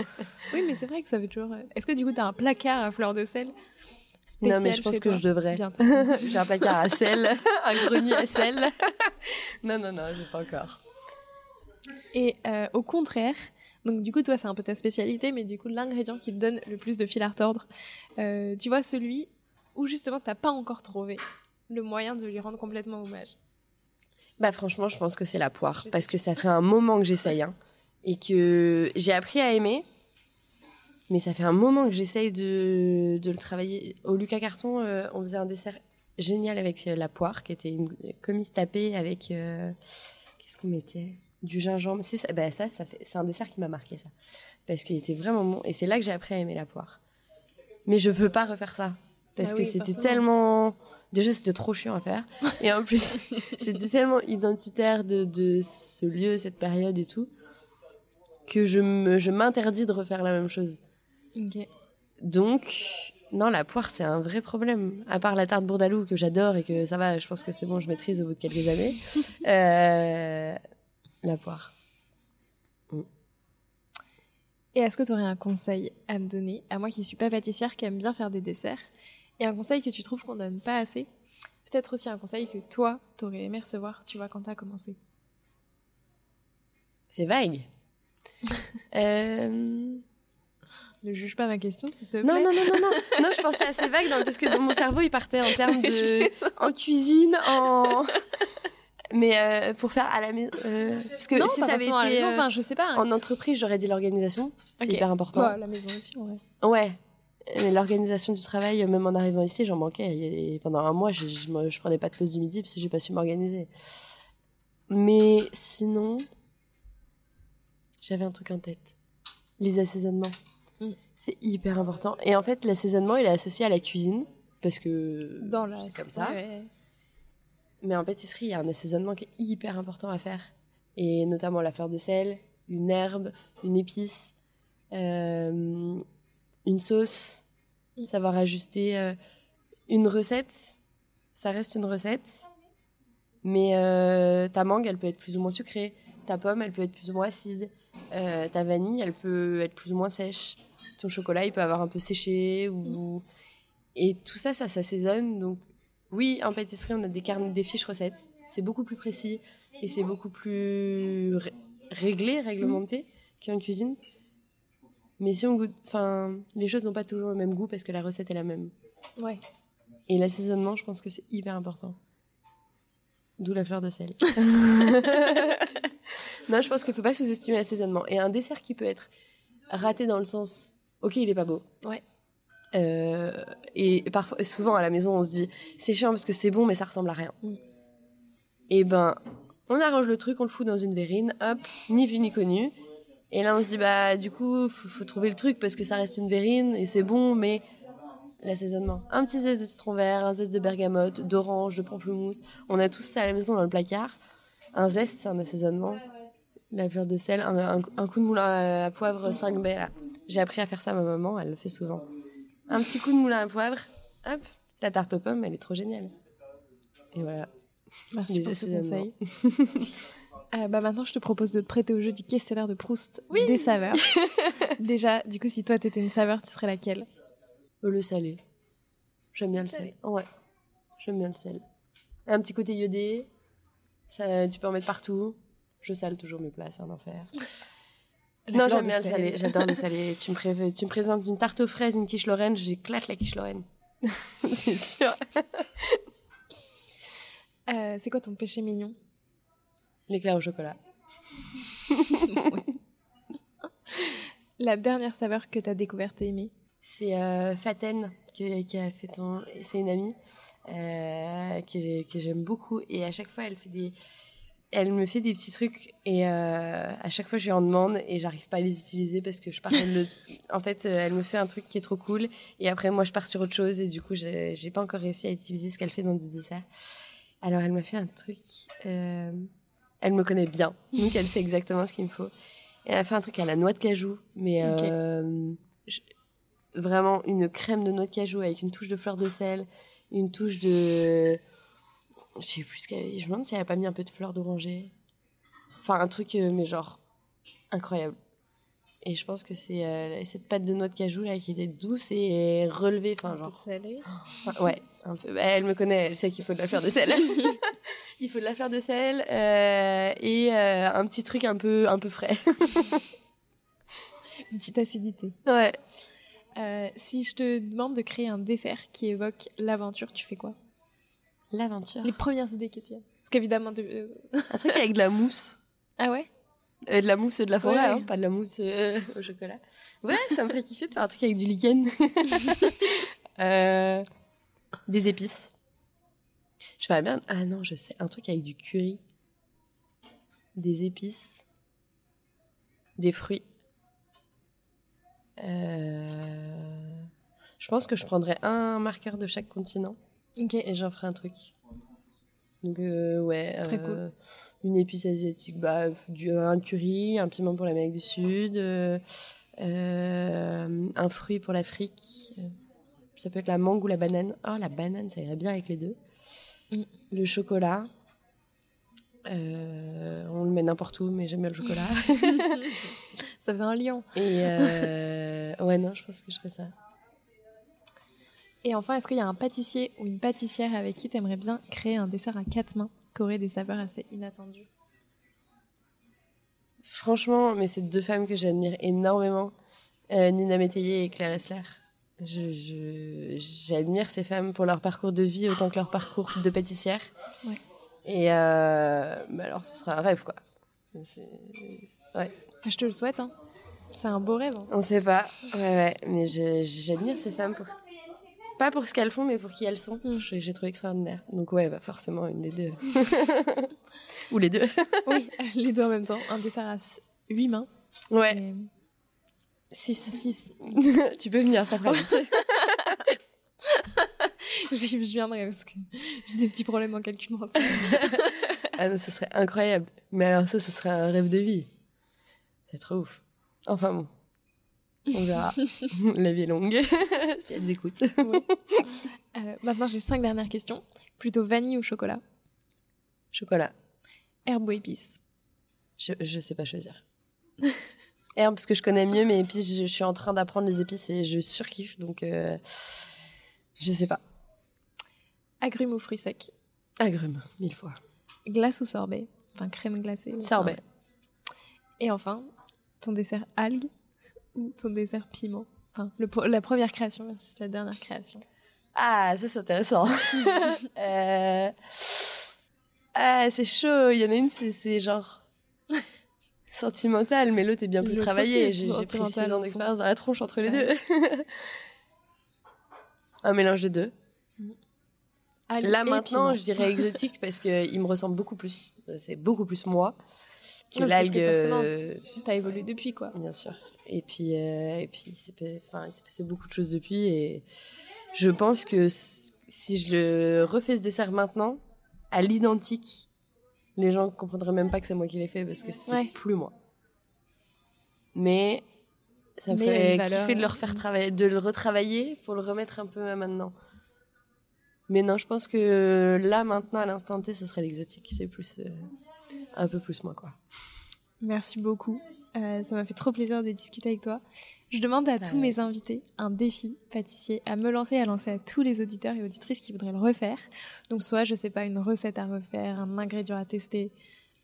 Oui, mais c'est vrai que ça fait toujours... euh, Est-ce que du coup, tu as un placard à fleurs de sel non, mais je pense que toi je devrais. J'ai un placard à sel, un grenier à sel. non, non, non, je l'ai pas encore. Et euh, au contraire, donc du coup, toi, c'est un peu ta spécialité, mais du coup, l'ingrédient qui te donne le plus de fil à retordre, euh, tu vois, celui où justement, t'as pas encore trouvé le moyen de lui rendre complètement hommage. Bah franchement, je pense que c'est la poire, parce que ça fait un moment que j'essaye, hein, et que j'ai appris à aimer, mais ça fait un moment que j'essaye de, de le travailler. Au Lucas Carton, euh, on faisait un dessert génial avec euh, la poire, qui était une commise tapée avec... euh, Qu'est-ce qu'on mettait? Du gingembre. C'est ça, bah ça, ça c'est un dessert qui m'a marqué, ça. Parce qu'il était vraiment bon, et c'est là que j'ai appris à aimer la poire. Mais je veux pas refaire ça. Parce Bah que oui, c'était tellement... Déjà, c'était trop chiant à faire. Et en plus, c'était tellement identitaire de, de ce lieu, cette période et tout, que je, me, je m'interdis de refaire la même chose. Donc, non, la poire, c'est un vrai problème. À part la tarte bourdalou que j'adore et que ça va, je pense que c'est bon, je maîtrise au bout de quelques années. Euh, la poire. Et est-ce que tu aurais un conseil à me donner, à moi qui suis pas pâtissière, qui aime bien faire des desserts, et un conseil que tu trouves qu'on donne pas assez Peut-être aussi un conseil que toi, t'aurais aimé recevoir, tu vois, quand t'as commencé. C'est vague. Euh, Ne juge pas ma question, s'il te plaît. Non, non, non, non, non. Non, je pensais assez vague dans- parce que dans mon cerveau, il partait en termes de. en cuisine, en. Mais euh, pour faire à la maison. euh, parce que non, si pas ça avait été à la maison, enfin, je sais pas. en entreprise, j'aurais dit l'organisation. C'est hyper important. Toi, à la maison aussi, ouais. Ouais. Mais L'organisation du travail, euh, même en arrivant ici, j'en manquais. Et pendant un mois, je, je, prenais pas de pause du midi parce que j'ai pas su m'organiser. Mais sinon, j'avais un truc en tête. Les assaisonnements. Mm. C'est hyper important. Et en fait, l'assaisonnement, il est associé à la cuisine. Parce que Dans la... c'est comme ça. Ouais. Mais en pâtisserie, il y a un assaisonnement qui est hyper important à faire. Et notamment la fleur de sel, une herbe, une épice, euh, une sauce, Mm. savoir ajuster euh, une recette. Ça reste une recette. Mais euh, ta mangue, elle peut être plus ou moins sucrée. Ta pomme, elle peut être plus ou moins acide. Euh, ta vanille, elle peut être plus ou moins sèche. Ton chocolat, il peut avoir un peu séché. Ou... Et tout ça, ça s'assaisonne. Donc, oui, en pâtisserie, on a des, carnes, des fiches recettes. C'est beaucoup plus précis et c'est beaucoup plus ré- réglé, réglementé qu'en cuisine. Mais si on goûte. Enfin, les choses n'ont pas toujours le même goût parce que la recette est la même. Ouais. Et l'assaisonnement, je pense que c'est hyper important. D'où la fleur de sel. non, je pense qu'il ne faut pas sous-estimer l'assaisonnement. Et un dessert qui peut être raté dans le sens, ok, il est pas beau. Ouais. Euh, et parfois, souvent à la maison, on se dit, c'est chiant parce que c'est bon, mais ça ressemble à rien. Mm. Et ben, on arrange le truc, on le fout dans une verrine, hop, ni vu ni connu. Et là, on se dit, bah, du coup, faut, faut trouver le truc parce que ça reste une verrine et c'est bon, mais l'assaisonnement. Un petit zeste de citron vert, un zeste de bergamote, d'orange, de pamplemousse. On a tout ça à la maison dans le placard. Un zeste, c'est un assaisonnement. La fleur de sel, un, un- un coup de moulin à poivre 5 baies, là. J'ai appris à faire ça à ma maman, elle le fait souvent. Un petit coup de moulin à poivre, hop, la tarte aux pommes, elle est trop géniale. Et voilà. Merci pour ce conseil. Euh, bah maintenant, je te propose de te prêter au jeu du questionnaire de Proust des saveurs. Déjà, du coup, si toi t'étais une saveur, tu serais laquelle? Euh, Le salé. J'aime bien le Salé. sel. Ouais. J'aime bien le sel. Un petit côté iodé. Ça, tu peux en mettre partout. Je sale toujours mes plats, c'est un enfer. Non, j'aime bien le sel. salé. J'adore le salé. Tu me, pré- tu me présentes une tarte aux fraises, une quiche lorraine, j'éclate la quiche lorraine. c'est sûr. Euh, c'est quoi ton péché mignon? L'éclair au chocolat. La dernière saveur que t'as découverte et aimée C'est euh, Faten qui a fait ton. C'est une amie euh, que, que j'aime beaucoup et à chaque fois elle fait des. elle me fait des petits trucs et euh, à chaque fois je lui en demande et j'arrive pas à les utiliser parce que je pars le... en fait euh, elle me fait un truc qui est trop cool et après moi je pars sur autre chose et du coup j'ai j'ai pas encore réussi à utiliser ce qu'elle fait dans des desserts alors elle m'a fait un truc euh, elle me connaît bien donc elle sait exactement ce qu'il me faut. Et elle a fait un truc à la noix de cajou mais euh, je- vraiment une crème de noix de cajou avec une touche de fleur de sel une touche de je sais plus ce qu'elle je me demande si elle a pas mis un peu de fleur d'oranger. Enfin un truc euh, mais genre incroyable. Et je pense que c'est euh, cette pâte de noix de cajou là qui était douce et relevée enfin genre. salé. enfin, ouais un peu Bah, elle me connaît elle sait qu'il faut de la fleur de sel il faut de la fleur de sel euh, et euh, un petit truc un peu un peu frais Une petite acidité. ouais Euh, si je te demande de créer un dessert qui évoque l'aventure, tu fais quoi? L'aventure Les premières idées qui te viennent. Parce qu'évidemment, de... un truc avec de la mousse ah ouais? Euh, de la mousse de la forêt, Ouais. hein, pas de la mousse euh, au chocolat. Ouais, ça me fait kiffer de faire un truc avec du lichen. Euh, des épices. Je ferais bien. Ah non, je sais, un truc avec du curry. Des épices. Des fruits. Euh, Je pense que je prendrais un marqueur de chaque continent Ok. et j'en ferai un truc. Donc, euh, ouais. Très euh, Une épice asiatique, bah, du, un curry, un piment pour l'Amérique du Sud, un fruit pour l'Afrique. Ça peut être la mangue ou la banane. Oh, la banane, ça irait bien avec les deux. Mm. Le chocolat. Euh, on le met n'importe où, mais j'aime bien le chocolat. Ça fait un lion. Et euh, ouais, non, je pense que je ferais ça. Et enfin, est-ce qu'il y a un pâtissier ou une pâtissière avec qui t'aimerais bien créer un dessert à quatre mains qui aurait des saveurs assez inattendues? Franchement, mais c'est deux femmes que j'admire énormément, euh, Nina Métayer et Claire Essler. J'admire ces femmes pour leur parcours de vie autant que leur parcours de pâtissière. Ouais. Et euh, bah alors, ce sera un rêve, quoi. Ouais, Ah, Je te le souhaite, hein. C'est un beau rêve. hein. on sait pas. Ouais, ouais, mais j'admire ces femmes pour ce- pas pour ce qu'elles font, mais pour qui elles sont. Mm. J'ai trouvé extraordinaire. Donc ouais, bah forcément une des deux. Ou les deux. Oui, les deux en même temps. Un dessert à 8 mains. Ouais, Et 6. six. tu peux venir, ça fera vite. je, je viendrai parce que j'ai des petits problèmes en calcul mental. Ah non, ce serait incroyable. Mais alors ça, ce serait un rêve de vie. C'est trop ouf. Enfin bon, on verra. La vie est longue, si elles écoutent. Euh, maintenant, j'ai cinq dernières questions. Plutôt vanille ou chocolat? Chocolat, Herbe ou épices? Je, je sais pas choisir. Herbe, parce que je connais mieux mes épices, je, je suis en train d'apprendre les épices et je surkiffe, donc euh, je sais pas. Agrumes ou fruits secs? Agrumes, mille fois. Glace ou sorbet? Enfin, crème glacée ou Sorbet. Et enfin, ton dessert algue ou ton dessert piment? Enfin, le, la première création versus la dernière création. Ah, ça c'est intéressant. Euh, Ah, c'est chaud. Il y en a une, c'est genre sentimental, mais l'autre est bien plus travaillé. J'ai pris sentimental, 6 au ans d'expérience dans la tronche entre les Ouais. deux. Un mélange des deux. Là maintenant, piment. je dirais exotique parce qu'il me ressemble beaucoup plus. C'est beaucoup plus moi que l'algue. euh, T'as évolué depuis, quoi. Bien sûr. Et puis, euh, et puis il s'est enfin, passé beaucoup de choses depuis. Et je pense que si je le refais ce dessert maintenant, à l'identique, les gens comprendraient même pas que c'est moi qui l'ai fait parce que c'est Ouais. plus moi. Mais ça me ferait valeur, kiffer de le euh, refaire travailler, de le retravailler pour le remettre un peu à maintenant. Mais non, je pense que là, maintenant, à l'instant T, ce serait l'exotique. C'est plus. euh, un peu plus moi, quoi. Merci beaucoup. Euh, ça m'a fait trop plaisir de discuter avec toi. Je demande à tous ouais. mes invités un défi pâtissier à me lancer, à lancer à tous les auditeurs et auditrices qui voudraient le refaire. Donc soit, je sais pas, une recette à refaire, un ingrédient à tester,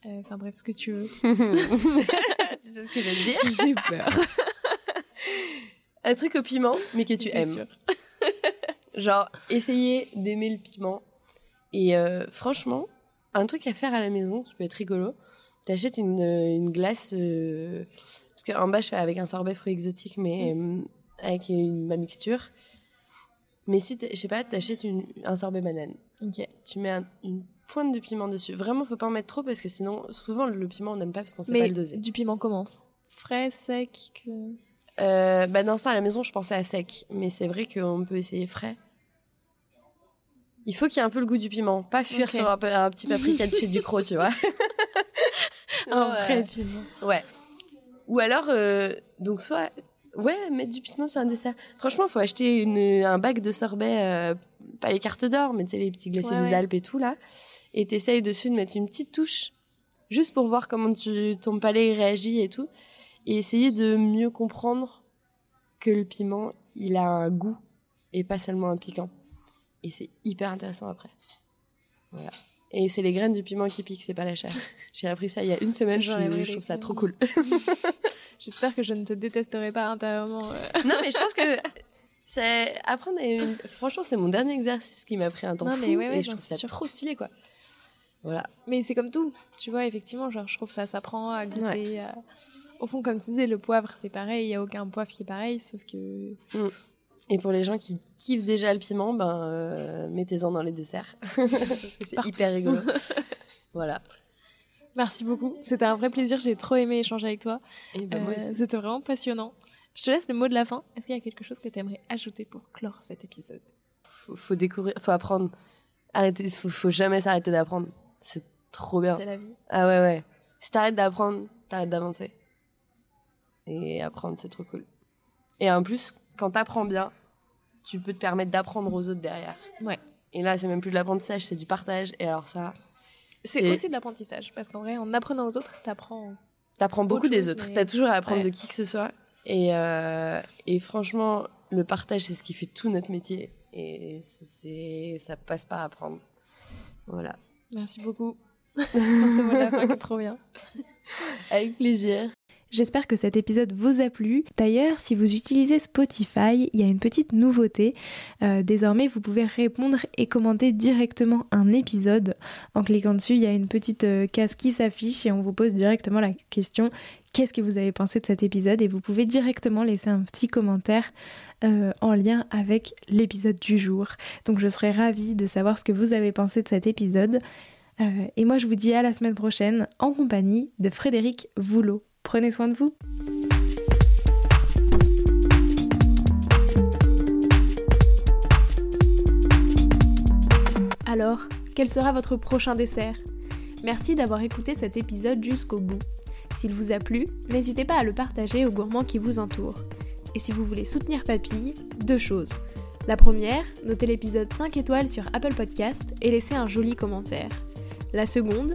euh, enfin bref, ce que tu veux. tu sais ce que je veux dire? J'ai peur. Un truc au piment, mais que tu Bien aimes. sûr. Genre, essayer d'aimer le piment. Et euh, franchement, un truc à faire à la maison qui peut être rigolo, t'achètes une, euh, une glace. euh, parce qu'en bas, je fais avec un sorbet fruits exotiques, mais euh, avec une, ma mixture. Mais si, je sais pas, t'achètes un sorbet banane. Ok. Tu mets un- une pointe de piment dessus. Vraiment, faut pas en mettre trop parce que sinon, souvent, le piment, on n'aime pas parce qu'on sait Mais pas le doser. du piment comment? Frais, sec que... Euh, bah, d'instinct, à la maison, je pensais à sec. Mais c'est vrai qu'on peut essayer frais. Il faut qu'il y ait un peu le goût du piment. Pas fuir sur un, un petit paprika de chez Ducros, tu vois. Un vrai piment. Ouais. Ou alors, euh, donc soit, ouais, mettre du piment sur un dessert. Franchement, faut acheter une, un bac de sorbet, euh, pas les cartes d'or, mais tu sais, les petits Ouais, des ouais. Alpes et tout, là. Et t'essayes dessus de mettre une petite touche, juste pour voir comment tu, ton palais réagit et tout. Et essayer de mieux comprendre que le piment, il a un goût et pas seulement un piquant. Et c'est hyper intéressant après. Voilà. Et c'est les graines du piment qui piquent, c'est pas la chair. J'ai appris ça il y a une semaine, je, je les trouve ça trop cool. J'espère que je ne te détesterai pas intérieurement. euh. non, mais je pense que c'est apprendre. une- Franchement, c'est mon dernier exercice qui m'a pris un temps Non, fou mais ouais, ouais, et je trouve ça trop stylé, quoi. Voilà. Mais c'est comme tout, tu vois, effectivement, genre, je trouve ça s'apprend à goûter. à- Au fond, comme tu disais, le poivre, c'est pareil, il n'y a aucun poivre qui est pareil, sauf que... Et pour les gens qui kiffent déjà le piment, ben euh, mettez-en dans les desserts parce que c'est hyper rigolo. voilà. Merci beaucoup, c'était un vrai plaisir, j'ai trop aimé échanger avec toi. Et ben moi Euh, aussi. c'était vraiment passionnant. Je te laisse le mot de la fin. Est-ce qu'il y a quelque chose que tu aimerais ajouter pour clore cet épisode? Faut, faut découvrir, faut apprendre. Arrêtez, faut, faut jamais s'arrêter d'apprendre. C'est trop bien. C'est la vie. Ah ouais, ouais. Si t'arrêtes d'apprendre, t'arrêtes d'avancer. Et apprendre, c'est trop cool. Et en plus, quand t'apprends bien, tu peux te permettre d'apprendre aux autres derrière. Ouais. Et là, c'est même plus de l'apprentissage, c'est du partage. Et alors ça, C'est aussi de l'apprentissage, parce qu'en vrai, en apprenant aux autres, t'apprends. t'apprends beaucoup des autres. mais- T'as toujours à apprendre Ouais. de qui que ce soit. Et, euh, et franchement, le partage, c'est ce qui fait tout notre métier. Et c'est- ça passe par apprendre. Voilà. Merci beaucoup pour ce mot de la fin qui est trop bien. Avec plaisir. J'espère que cet épisode vous a plu. D'ailleurs, si vous utilisez Spotify, il y a une petite nouveauté. Euh, désormais, vous pouvez répondre et commenter directement un épisode. En cliquant dessus, il y a une petite euh, case qui s'affiche et on vous pose directement la question qu'est-ce que vous avez pensé de cet épisode? Et vous pouvez directement laisser un petit commentaire euh, en lien avec l'épisode du jour. Donc je serais ravie de savoir ce que vous avez pensé de cet épisode. Et moi je vous dis à la semaine prochaine en compagnie de Frédéric Voulot. Prenez soin de vous. Alors, quel sera votre prochain dessert? Merci d'avoir écouté cet épisode jusqu'au bout. S'il vous a plu, n'hésitez pas à le partager aux gourmands qui vous entourent. Et si vous voulez soutenir Papille, deux choses. La première, notez l'épisode 5 étoiles sur Apple Podcast et laissez un joli commentaire. La seconde,